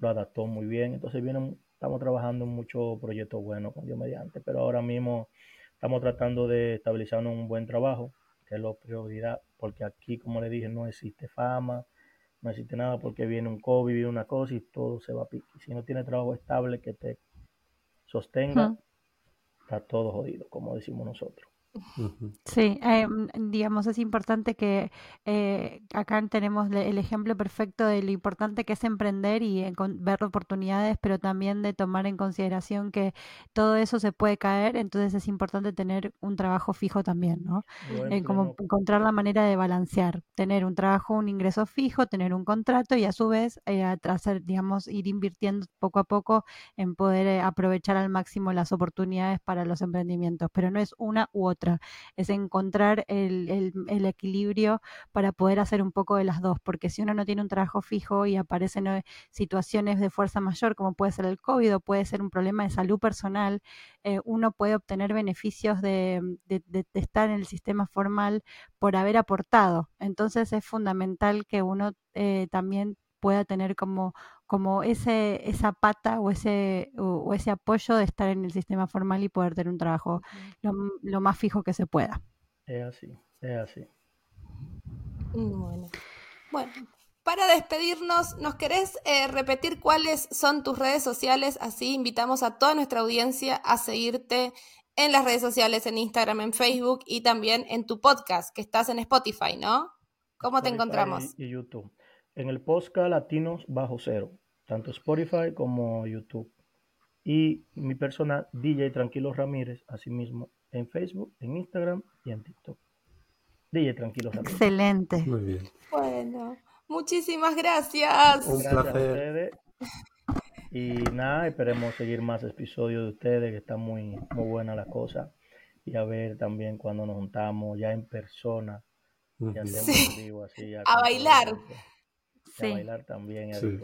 lo adaptó muy bien. Entonces vienen, estamos trabajando en muchos proyectos buenos con Dios mediante, pero ahora mismo estamos tratando de estabilizar un buen trabajo, que es la prioridad, porque aquí, como le dije, no existe fama, no existe nada porque viene un COVID, viene una cosa y todo se va a pique. Si no tiene trabajo estable que te sostenga, está todo jodido, como decimos nosotros. Sí, eh, mm, digamos, es importante que eh, acá tenemos el ejemplo perfecto de lo importante que es emprender y ver oportunidades, pero también de tomar en consideración que todo eso se puede caer, entonces es importante tener un trabajo fijo también, ¿no? Eh, como encontrar la manera de balancear, tener un trabajo, un ingreso fijo, tener un contrato y a su vez hacer, digamos, ir invirtiendo poco a poco en poder aprovechar al máximo las oportunidades para los emprendimientos, pero no es una u otra es encontrar el, equilibrio para poder hacer un poco de las dos, porque si uno no tiene un trabajo fijo y aparecen eh, situaciones de fuerza mayor, como puede ser el COVID o puede ser un problema de salud personal, eh, uno puede obtener beneficios de, estar en el sistema formal por haber aportado. Entonces es fundamental que uno eh, también pueda tener como, como ese, esa pata o ese, o, ese apoyo de estar en el sistema formal y poder tener un trabajo lo, más fijo que se pueda. Es así, es así. Bueno. Bueno, para despedirnos, ¿nos querés eh, repetir cuáles son tus redes sociales? Así invitamos a toda nuestra audiencia a seguirte en las redes sociales, en Instagram, en Facebook y también en tu podcast, que estás en Spotify, ¿no? ¿Cómo te encontramos? Y YouTube en el podcast Latinos Bajo Cero, tanto Spotify como YouTube. Y mi persona, DJ Tranquilo Ramírez, asimismo en Facebook, en Instagram y en TikTok. DJ Tranquilo Ramírez. Excelente. Muy bien. Bueno, muchísimas gracias. Un gracias placer. A ustedes. Y nada, esperemos seguir más episodios de ustedes, que está muy, muy buena la cosa. Y a ver también cuando nos juntamos ya en persona. a bailar a bailar también. <laughs>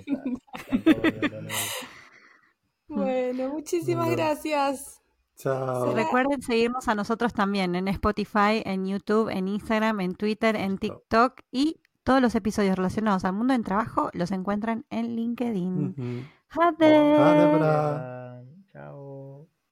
bueno, muchísimas gracias. Chao. Recuerden seguirnos a nosotros también en Spotify, en YouTube, en Instagram, en Twitter, en TikTok y todos los episodios relacionados al mundo del trabajo los encuentran en LinkedIn. Uh